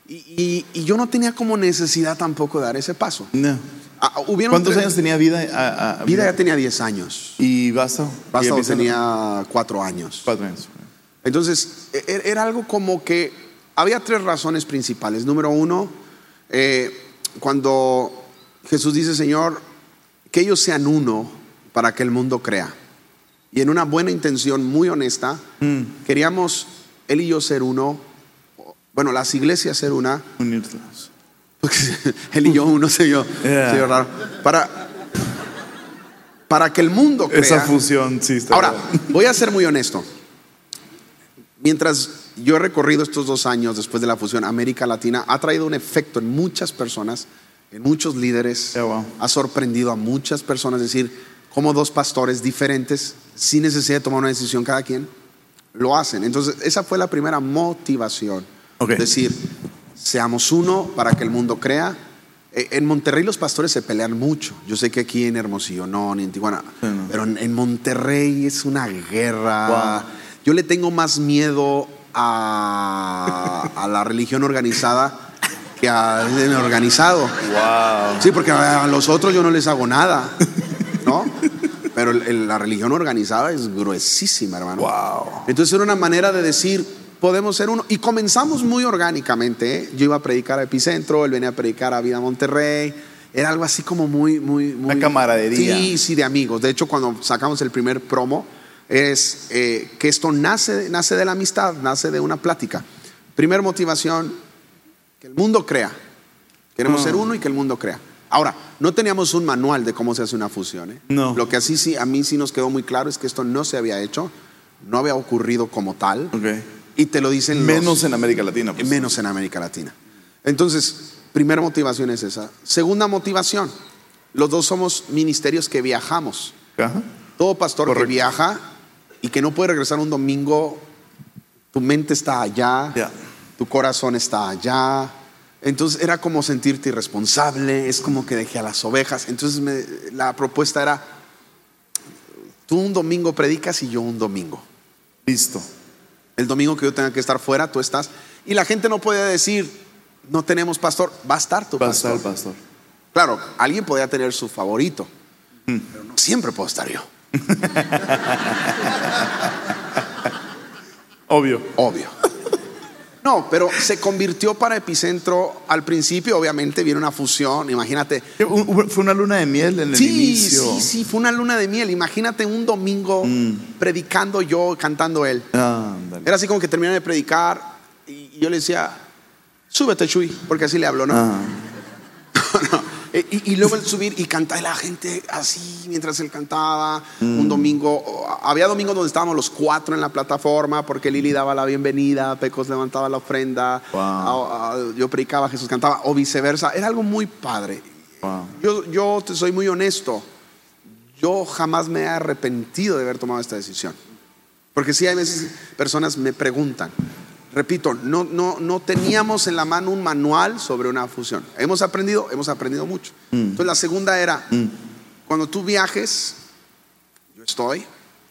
Y, y- y yo no tenía como necesidad tampoco de dar ese paso. No. Ah, hubieron ¿Cuántos tres- años tenía vida? a- a- Vida ya tenía 10 años. ¿Y Basta? Basta tenía 4 años. Cuatro años. Entonces, e- e- era algo como que había tres razones principales. Número uno, eh, cuando Jesús dice, Señor, que ellos sean uno para que el mundo crea. Y en una buena intención muy honesta, Mm. queríamos él y yo ser uno, bueno, las iglesias ser una, Unirlos. él y yo uno, sé yo, Yeah. se raro, para, para que el mundo crea. Esa fusión, sí. Está Ahora, bien. voy a ser muy honesto. Mientras yo he recorrido estos dos años después de la fusión, América Latina ha traído un efecto en muchas personas, en muchos líderes. Wow. Ha sorprendido a muchas personas decir cómo dos pastores diferentes, sin necesidad de tomar una decisión cada quien, lo hacen. Entonces, esa fue la primera motivación. Ok. Decir, seamos uno para que el mundo crea. Eh, En Monterrey los pastores se pelean mucho. Yo sé que aquí en Hermosillo no, ni en Tijuana. Sí, no. Pero en, Monterrey es una guerra. Wow. Yo le tengo más miedo a, a la religión organizada que al organizado. Wow. Sí, porque a los otros yo no les hago nada, ¿no? Pero el- el- la religión organizada es gruesísima, hermano. Wow. Entonces era una manera de decir, podemos ser uno. Y comenzamos muy orgánicamente. ¿eh? Yo iba a predicar a Epicentro, él venía a predicar a Vida Monterrey. Era algo así como muy, muy, muy. Una camaradería. Sí, sí, de amigos. De hecho, cuando sacamos el primer promo es eh, que esto nace, nace de la amistad, nace de una plática. Primer motivación, que el mundo crea. Queremos Ah. ser uno y que el mundo crea. Ahora, no teníamos un manual de cómo se hace una fusión. ¿eh? No. Lo que así sí, a mí sí nos quedó muy claro es que esto no se había hecho, no había ocurrido como tal. Ok. Y te lo dicen los- Menos en América Latina. pues. menos en América Latina. Entonces, primera motivación es esa. Segunda motivación, los dos somos ministerios que viajamos. Ajá. Todo pastor Correcto. que viaja y que no puede regresar un domingo, tu mente está allá, tu corazón está allá. Entonces era como sentirte irresponsable, es como que dejé a las ovejas. Entonces me- la propuesta era, tú un domingo predicas y yo un domingo. Listo. El domingo que yo tenga que estar fuera, tú estás. Y la gente no puede decir, no tenemos pastor, va a estar tu Va a pastor. estar el pastor. Claro, alguien podría tener su favorito, pero no siempre puedo estar yo. Obvio. Obvio. No, pero se convirtió para Epicentro al principio, obviamente viene una fusión, imagínate. Fue una luna de miel en el Sí, inicio. sí, sí, fue una luna de miel. Imagínate un domingo predicando yo, cantando él. Ah. Era así como que terminaba de predicar y yo le decía, súbete, Chuy, porque así le hablo, ¿no? Ah, Y, y luego el subir y cantar la gente así mientras él cantaba. Un domingo, o- había domingos donde estábamos los cuatro en la plataforma porque Lili daba la bienvenida, Pecos levantaba la ofrenda, Wow. yo predicaba, Jesús cantaba, o viceversa. Era algo muy padre. wow. Yo, yo te soy muy honesto. Yo jamás me he arrepentido de haber tomado esta decisión. Porque sí hay veces personas me preguntan. Repito, no, no, no teníamos en la mano un manual sobre una fusión. Hemos aprendido, hemos aprendido mucho. Entonces la segunda era, cuando tú viajes, yo estoy.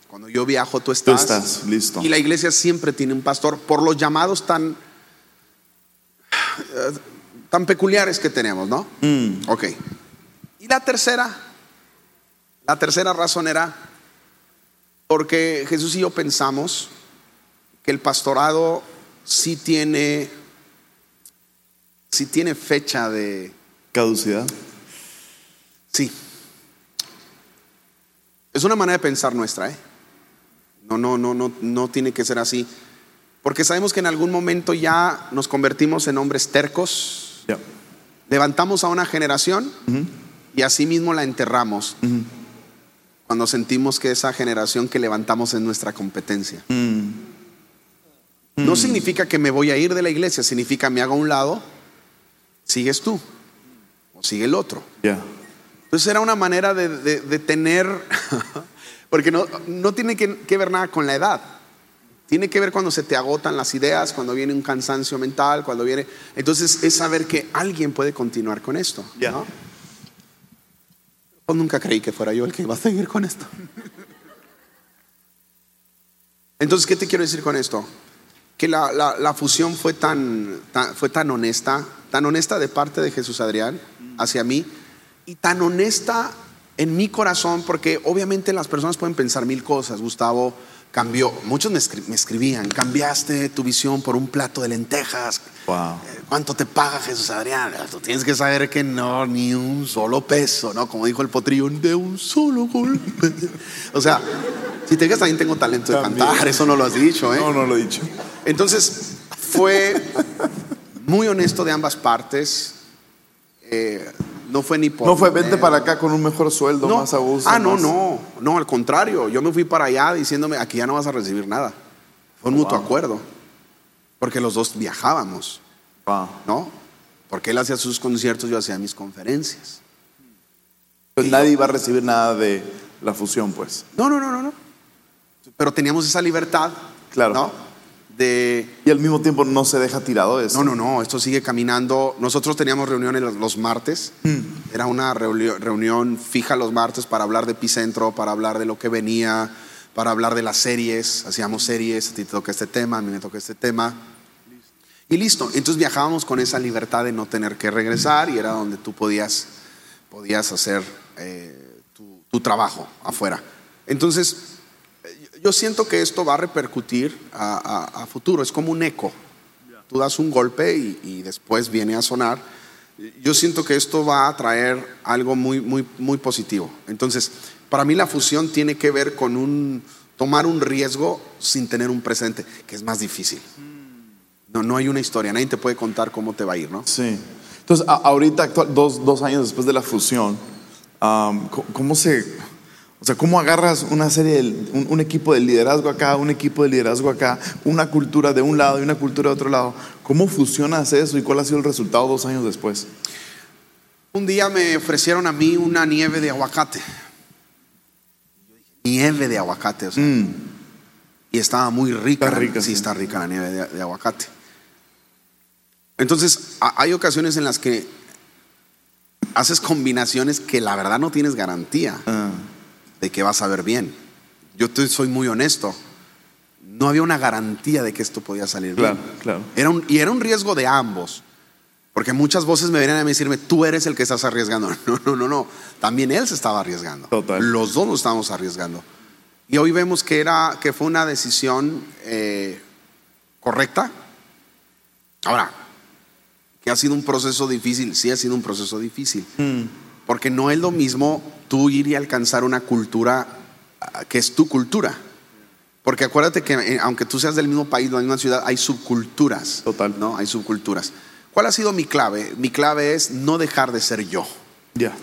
Cuando yo viajo, tú Tú estás. estás, listo. Y la iglesia siempre tiene un pastor por los llamados tan, eh, tan peculiares que tenemos, ¿no? Mm, Ok. Y la tercera, la tercera razón era porque Jesús y yo pensamos que el pastorado sí tiene, sí tiene fecha de, Caducidad. sí. Es una manera de pensar nuestra, ¿eh? No, no, no, no, no tiene que ser así. Porque sabemos que en algún momento ya nos convertimos en hombres tercos, Ya. levantamos a una generación y así mismo la enterramos cuando sentimos que esa generación que levantamos es nuestra competencia. Mm, No significa que me voy a ir de la iglesia, significa me hago a un lado, sigues tú o sigue el otro. Ya. Entonces era una manera de, de- de tener, porque no, no tiene que, que ver nada con la edad. Tiene que ver cuando se te agotan las ideas, cuando viene un cansancio mental, cuando viene... Entonces es saber que alguien puede continuar con esto. Yo nunca creí que fuera yo el que iba a seguir con esto. Entonces, ¿qué te quiero decir con esto? Que la, la- la fusión fue tan, tan- fue tan honesta, tan honesta de parte de Jesús Adrián hacia mí, y tan honesta en mi corazón, porque obviamente las personas pueden pensar mil cosas. Gustavo cambió, muchos me, escri- me escribían, cambiaste tu visión por un plato de lentejas. Wow. Eh, ¿Cuánto te paga Jesús Adrián? Tú tienes que saber que no, ni un solo peso, ¿no? Como dijo el potrillo, de un solo golpe. O sea, si te digas, también tengo talento de También. cantar, eso no lo has dicho, ¿eh? No, no lo he dicho. Entonces, fue muy honesto de ambas partes. Eh, no fue ni por. No fue, vente para acá con un mejor sueldo, No. más a gusto. Ah, no, más- no. No, al contrario. Yo me fui para allá diciéndome, aquí ya no vas a recibir nada. Fue un mutuo Wow. acuerdo. Porque los dos viajábamos. Wow. ¿no? Porque él hacía sus conciertos, yo hacía mis conferencias. Pues nadie iba a recibir nada de la fusión, pues. No, no, no, no, no. Pero teníamos esa libertad, Claro. ¿no? De, Y al mismo tiempo no se deja tirado eso. no, no, no, esto sigue caminando. Nosotros teníamos reuniones los, martes. Era una reunión, fija los martes para hablar de Epicentro, para hablar de lo que venía, para hablar de las series. Hacíamos series, a ti te toca este tema, a mí me toca este tema. Y listo. Entonces viajábamos con esa libertad de no tener que regresar y era donde tú podías, podías hacer eh, tu, tu trabajo afuera. Entonces, yo siento que esto va a repercutir a, a- a futuro. Es como un eco. Tú das un golpe y, y después viene a sonar. Yo siento que esto va a traer algo muy, muy, muy positivo. Entonces, para mí la fusión tiene que ver con un, tomar un riesgo sin tener un presente, que es más difícil. No, no hay una historia, nadie te puede contar cómo te va a ir, ¿no? Sí. Entonces, ahorita, actual- dos, dos años después de la fusión, co- ¿cómo se, o sea, cómo agarras una serie, de- un, un equipo de liderazgo acá, un equipo de liderazgo acá, una cultura de un lado y una cultura de otro lado? ¿Cómo fusionas eso y cuál ha sido el resultado dos años después? Un día me ofrecieron a mí una nieve de aguacate. Nieve de aguacate, o sea, Mm, y estaba muy rica. Está rica, sí, sí. está rica la nieve de, de aguacate. Entonces, a- hay ocasiones en las que haces combinaciones que la verdad no tienes garantía ah, de que vas a ver bien. Yo te soy muy honesto. No había una garantía de que esto podía salir claro, bien. claro. Era un- y era un riesgo de ambos. Porque muchas voces me venían a decirme, tú eres el que estás arriesgando. No, no, no, no. También él se estaba arriesgando. Total. Los dos nos estábamos arriesgando. Y hoy vemos que, era, que fue una decisión eh, correcta. Ahora, que ha sido un proceso difícil, sí ha sido un proceso difícil. Mm, Porque no es lo mismo tú ir y alcanzar una cultura ah, que es tu cultura. Porque acuérdate que eh, aunque tú seas del mismo país, de la misma ciudad, hay subculturas. Total. ¿no? Hay subculturas. ¿Cuál ha sido mi clave? Mi clave es no dejar de ser yo. Ya.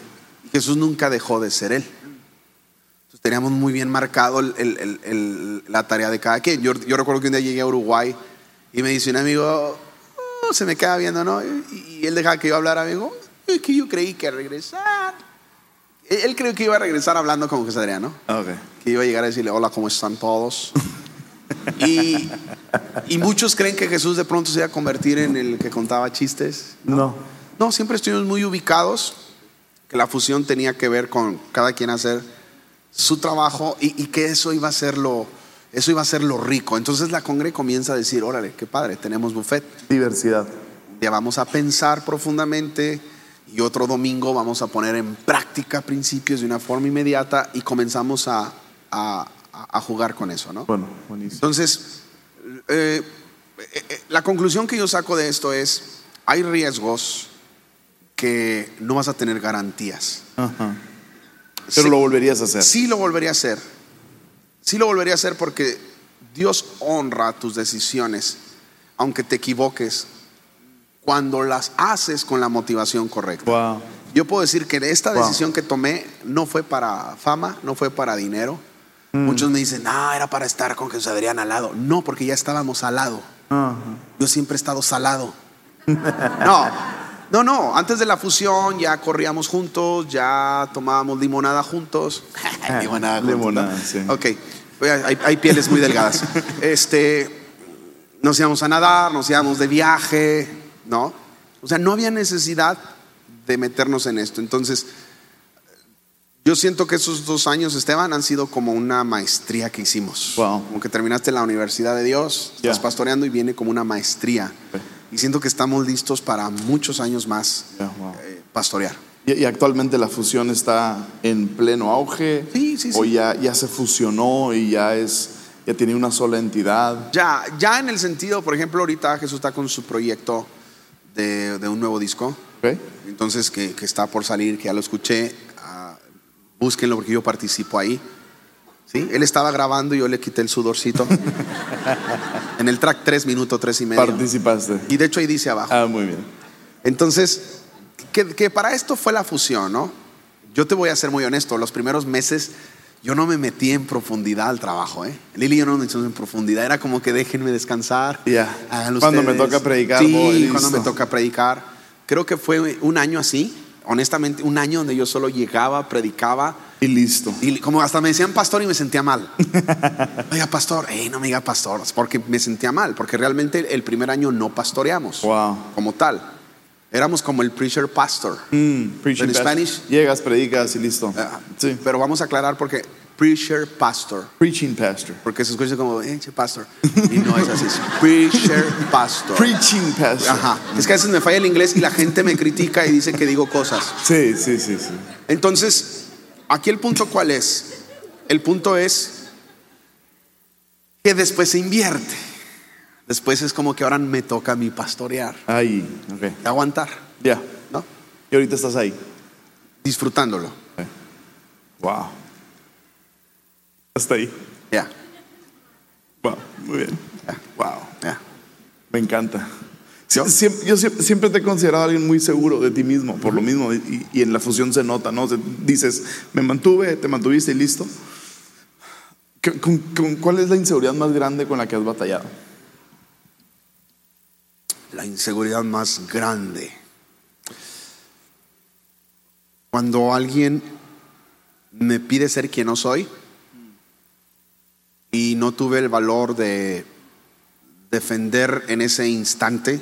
Jesús nunca dejó de ser Él. Entonces teníamos muy bien marcado el- el- el- el- la tarea de cada quien. Yo, yo recuerdo que un día llegué a Uruguay y me dice un amigo, "Oh", se me queda viendo, ¿no? Y, y él dejaba que yo hablara, amigo, es que yo creí que regresar. Él, creyó que iba a regresar hablando como José Adrián, ¿no? Ah, Ok. Que iba a llegar a decirle, hola, ¿cómo están todos? Y, y muchos creen que Jesús de pronto se iba a convertir en el que contaba chistes. No. No, siempre estuvimos muy ubicados, que la fusión tenía que ver con cada quien hacer su trabajo y, y que eso iba a ser lo, eso iba a ser lo rico. Entonces la congre comienza a decir, órale, qué padre, tenemos buffet. Diversidad. Ya vamos a pensar profundamente y otro domingo vamos a poner en práctica principios de una forma inmediata y comenzamos a, a- a jugar con eso, ¿no? Bueno, buenísimo. Entonces, eh, eh, eh, la conclusión que yo saco de esto es, hay riesgos que no vas a tener garantías. Ajá. Pero Sí- lo volverías a hacer. Sí lo volvería a hacer. Sí lo volvería a hacer porque Dios honra tus decisiones, aunque te equivoques, cuando las haces con la motivación correcta. Wow. Yo puedo decir que esta Wow. decisión que tomé no fue para fama, no fue para dinero. Mm. Muchos me dicen, no, era para estar con Jesús Adrián al lado. No, porque ya estábamos al lado. Ajá. Yo siempre he estado salado. No, no, no. Antes de la fusión ya corríamos juntos, ya tomábamos limonada juntos. limonada juntos. Limonada, sí. Ok, hay, hay pieles muy delgadas. Este, nos íbamos a nadar, nos íbamos de viaje, ¿no? O sea, no había necesidad de meternos en esto. Entonces, yo siento que esos dos años, Esteban, han sido como una maestría que hicimos. Wow. Como que terminaste la Universidad de Dios, estás pastoreando y viene como una maestría. Ok. Y siento que estamos listos para muchos años más wow. eh, pastorear. Y, y actualmente la fusión está en pleno auge. Sí, sí, O sí. ya, ya se fusionó y ya es, ya tiene una sola entidad. Ya, ya en el sentido, por ejemplo, ahorita Jesús está con su proyecto de, de un nuevo disco. Entonces, que, que está por salir, que ya lo escuché. ah, búsquenlo porque yo participo ahí. ¿Sí? Él estaba grabando y yo le quité el sudorcito. en el track 3 minutos, 3 y medio. Participaste. Y de hecho ahí dice abajo. Ah, muy bien. Entonces, que, que para esto fue la fusión, ¿no? Yo te voy a ser muy honesto, los primeros meses yo no me metí en profundidad al trabajo, ¿eh? Lili y yo no nos metimos en profundidad, era como que déjenme descansar. Ya. háganlo Cuando me toca predicar, Sí, voy, cuando me toca predicar. Creo que fue un año así, honestamente, un año donde yo solo llegaba, predicaba. Y listo. Y como hasta me decían pastor y me sentía mal. Oiga, pastor, Ey, no me diga pastor, porque me sentía mal, porque realmente el primer año no pastoreamos Wow. como tal. Éramos como el preacher pastor. Mm, preaching En. Spanish? Llegas, predicas y listo. Ah, Sí. Pero vamos a aclarar porque preacher pastor. Preaching pastor. Porque se escucha como, eh, pastor. Y no es así. preacher pastor. Preaching pastor. Ajá. Es que a veces me falla el inglés y la gente me critica y dice que digo cosas. Sí, sí, sí, sí. Entonces, aquí el punto cuál es? El punto es que después se invierte. Después es como que ahora me toca a mí pastorear, Ahí, ok. aguantar, Ya. ¿no? Y ahorita estás ahí. Disfrutándolo. Wow. Hasta ahí. Ya. Wow, muy bien. Wow, Ya. me encanta. ¿Yo? Siempre, yo siempre, siempre te he considerado alguien muy seguro de ti mismo, por lo mismo, y, y en la fusión se nota, ¿no? Dices, me mantuve, te mantuviste y listo. ¿Con- con- con- ¿Cuál es la inseguridad más grande con la que has batallado? La inseguridad más grande. Cuando alguien me pide ser quien no soy y no tuve el valor de defender en ese instante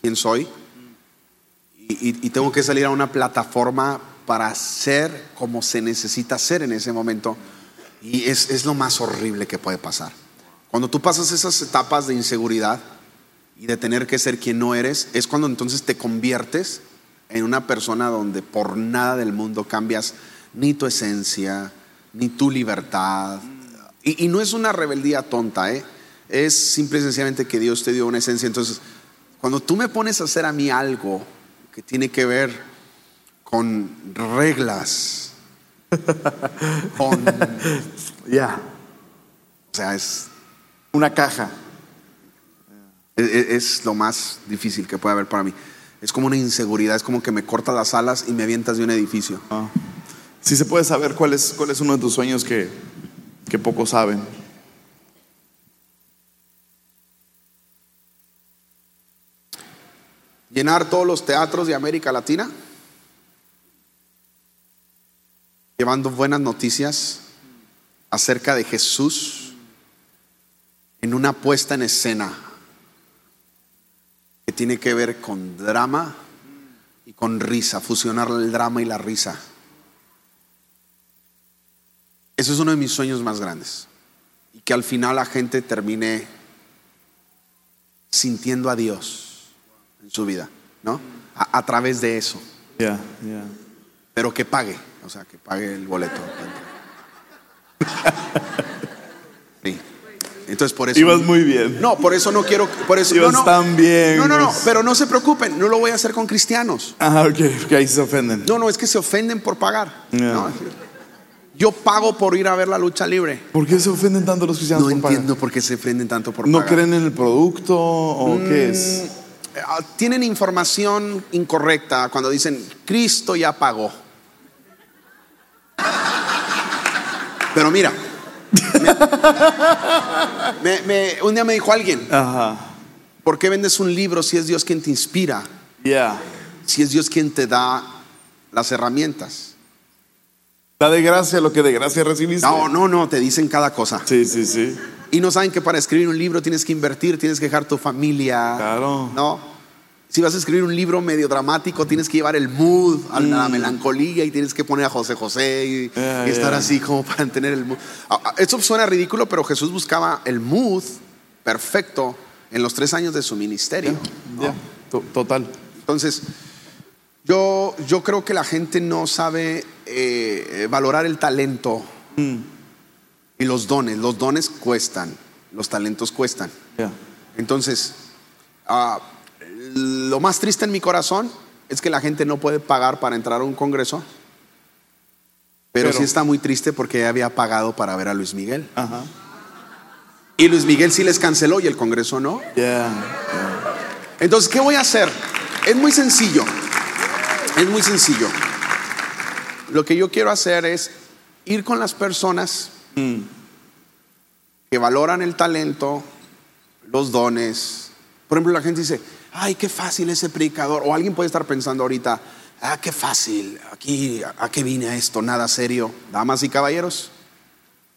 quién soy y, tengo que salir a una plataforma para ser como se necesita ser en ese momento y es, es lo más horrible que puede pasar. Cuando tú pasas esas etapas de inseguridad, y de tener que ser quien no eres, es cuando entonces te conviertes en una persona donde por nada del mundo cambias ni tu esencia, ni tu libertad. Y, y no es una rebeldía tonta, ¿eh? es simple y sencillamente que Dios te dio una esencia. Entonces, cuando tú me pones a hacer a mí algo que tiene que ver con reglas, con... Ya. O sea, es, Una caja. Es, es- es lo más difícil que puede haber para mí. Es como una inseguridad, es como que me cortas las alas y me avientas de un edificio. Ah. Si se puede saber cuál es, cuál es uno de tus sueños que, que pocos saben. Llenar todos los teatros de América Latina, llevando buenas noticias acerca de Jesús en una puesta en escena tiene que ver con drama y con risa, fusionar el drama y la risa. Eso es uno de mis sueños más grandes. Y que al final la gente termine sintiendo a Dios en su vida, ¿no? A, a través de eso. Ya, ya. Pero que pague, o sea, que pague el boleto. Sí. Entonces por eso. Ibas muy bien. No, por eso no quiero. Por eso, Ibas no, no. tan bien, No, no, no. Pero no se preocupen, no lo voy a hacer con cristianos. Ah, ok, ahí se ofenden. No, no, es que se ofenden por pagar. No, yo pago por ir a ver la lucha libre. ¿Por qué se ofenden tanto los cristianos No por pagar? entiendo por qué se ofenden tanto por ¿No pagar. creen en el producto o qué es? Ah, Tienen información incorrecta cuando dicen Cristo ya pagó. Pero mira, me- me- un día me dijo alguien, Ajá. ¿por qué vendes un libro si es Dios quien te inspira? Si es Dios quien te da las herramientas. Da de gracia lo que de gracia recibiste. No, no, no, te dicen cada cosa. Sí, sí, sí. Y no saben que para escribir un libro tienes que invertir, tienes que dejar tu familia. Claro. ¿No? Si vas a escribir un libro medio dramático, tienes que llevar el mood a la melancolía y tienes que poner a José José y, estar así como para tener el mood. Ah, ah, Eso suena ridículo, pero Jesús buscaba el mood perfecto en los tres años de su ministerio. Total. Entonces, yo, yo creo que la gente no sabe eh, valorar el talento y los dones. Los dones cuestan, los talentos cuestan. Entonces, ah, lo más triste en mi corazón es que la gente no puede pagar para entrar a un congreso. Pero, Pero- sí está muy triste porque ya había pagado para ver a Luis Miguel. Ajá. Y Luis Miguel sí les canceló y el congreso no. Ya. Entonces, ¿qué voy a hacer? Es muy sencillo. Es muy sencillo. Lo que yo quiero hacer es ir con las personas que valoran el talento, los dones. Por ejemplo, la gente dice, ay, qué fácil ese predicador. O alguien puede estar pensando ahorita, ah, qué fácil, aquí, ¿a qué vine a esto? Nada serio. Damas y caballeros,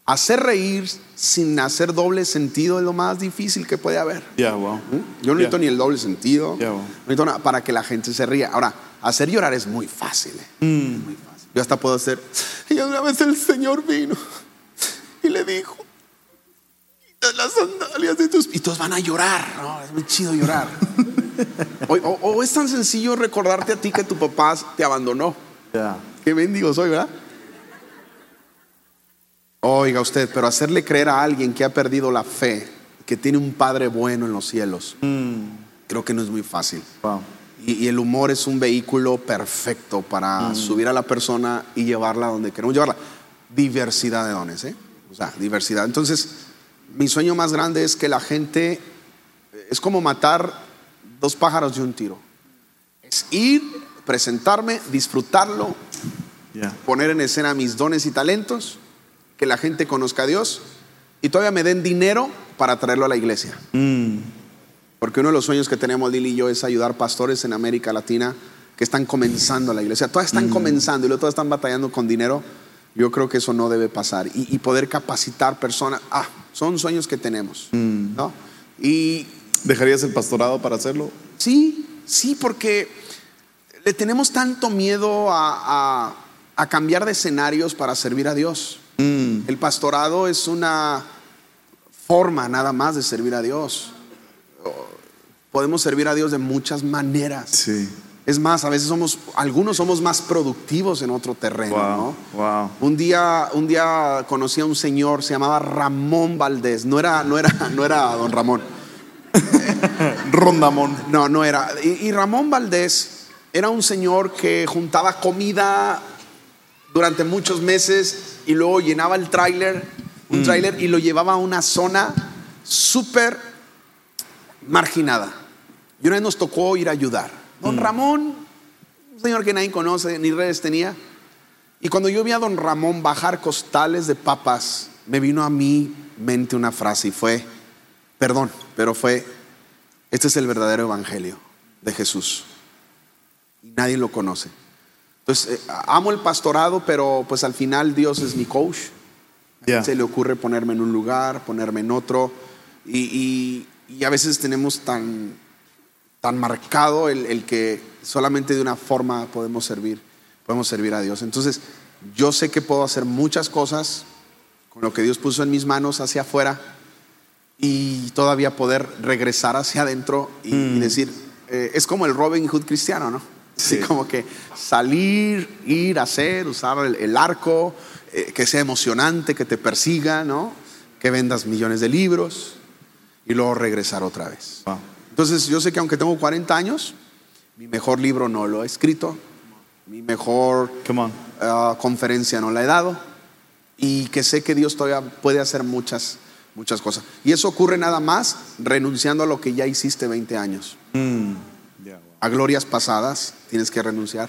hacer reír sin hacer doble sentido es lo más difícil que puede haber. Ya, wow. ¿Mm? Yo no necesito Ya. ni el doble sentido, Ya, no necesito nada para que la gente se ría. Ahora, hacer llorar es muy fácil. ¿eh? Mm. Muy fácil. Yo hasta puedo hacer. Y una vez el Señor vino y le dijo: las sandalias de tus. Y todos van a llorar, ¿no? Es muy chido llorar. o, o- o es tan sencillo recordarte a ti que tu papá te abandonó. Ya. Qué mendigo soy, ¿verdad? Oiga usted, pero hacerle creer a alguien que ha perdido la fe, que tiene un padre bueno en los cielos, creo que no es muy fácil. Wow. Y, y el humor es un vehículo perfecto para subir a la persona y llevarla donde queremos llevarla. Diversidad de dones, ¿eh? O sea, diversidad. Entonces, mi sueño más grande es que la gente, es como matar dos pájaros de un tiro. Es ir, presentarme, disfrutarlo, Yeah. poner en escena mis dones y talentos, que la gente conozca a Dios y todavía me den dinero para traerlo a la iglesia. Mm. Porque uno de los sueños que tenemos Lili y yo es ayudar pastores en América Latina que están comenzando la iglesia. Todas están comenzando y luego todas están batallando con dinero. Yo creo que eso no debe pasar. Y, y poder capacitar personas. Ah, son sueños que tenemos. ¿no? Y ¿Dejarías el pastorado para hacerlo? sí, sí, porque le tenemos tanto miedo a, a- a cambiar de escenarios para servir a Dios. Mm. El pastorado es una forma nada más de servir a Dios. Podemos servir a Dios de muchas maneras. Sí. Es más, a veces somos, algunos somos más productivos en otro terreno, Wow. ¿no? Wow. Un día, un día conocí a un señor, se llamaba Ramón Valdés. No era, no era, no era don Ramón. Rondamón. No, no era. Y, y Ramón Valdés era un señor que juntaba comida durante muchos meses y luego llenaba el tráiler, un tráiler y lo llevaba a una zona súper marginada. Y una vez nos tocó ir a ayudar. Don Ramón, un señor que nadie conoce, ni redes tenía. Y cuando yo vi a don Ramón bajar costales de papas, me vino a mi mente una frase y fue, perdón, pero fue, este es el verdadero evangelio de Jesús. Y nadie lo conoce. Entonces, eh, amo el pastorado, pero pues al final Dios es mi coach. Yeah. Se le ocurre ponerme en un lugar, ponerme en otro. Y, y- y a veces tenemos tan, tan marcado el, el que solamente de una forma podemos servir, podemos servir a Dios. Entonces, yo sé que puedo hacer muchas cosas con lo que Dios puso en mis manos hacia afuera y todavía poder regresar hacia adentro y, y decir, eh, es como el Robin Hood cristiano, ¿no? Así Sí. como que salir, ir, hacer, usar el, el arco, eh, que sea emocionante, que te persiga, ¿no? Que vendas millones de libros y luego regresar otra vez. Wow. Entonces yo sé que aunque tengo 40 años, mi mejor libro no lo he escrito, mi mejor ah, conferencia no la he dado y que sé que Dios todavía puede hacer muchas, muchas cosas. Y eso ocurre nada más renunciando a lo que ya hiciste 20 años. Mm. A glorias pasadas tienes que renunciar,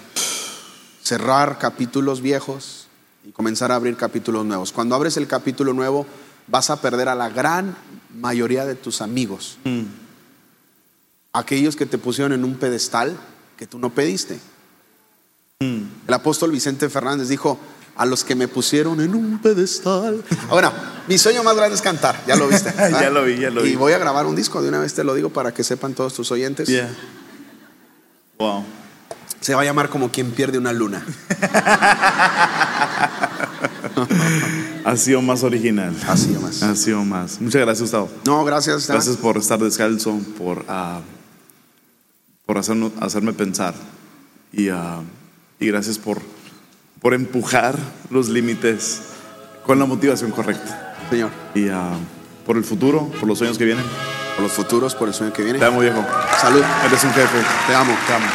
cerrar capítulos viejos y comenzar a abrir capítulos nuevos. Cuando abres el capítulo nuevo vas a perder a la gran mayoría de tus amigos, Mm. aquellos que te pusieron en un pedestal que tú no pediste. Mm. El apóstol Vicente Fernández dijo, a los que me pusieron en un pedestal. Ahora, mi sueño más grande es cantar, ya lo viste. Ya lo vi, ya lo Y vi. voy a grabar un disco, de una vez te lo digo para que sepan todos tus oyentes. Yeah. Wow. Se va a llamar como quien pierde una luna. Ha sido más original. Ha sido más. Ha sido más. Muchas gracias, Gustavo. No, gracias. Gracias por estar descalzo, por, ah, por hacernos- hacerme pensar. Y, ah, y gracias por, por empujar los límites con la motivación correcta. Señor, Y ah, por el futuro, por los sueños que vienen. por los futuros, por el sueño que viene. Te amo, viejo. Salud. Eres un jefe. Te amo. Te amo.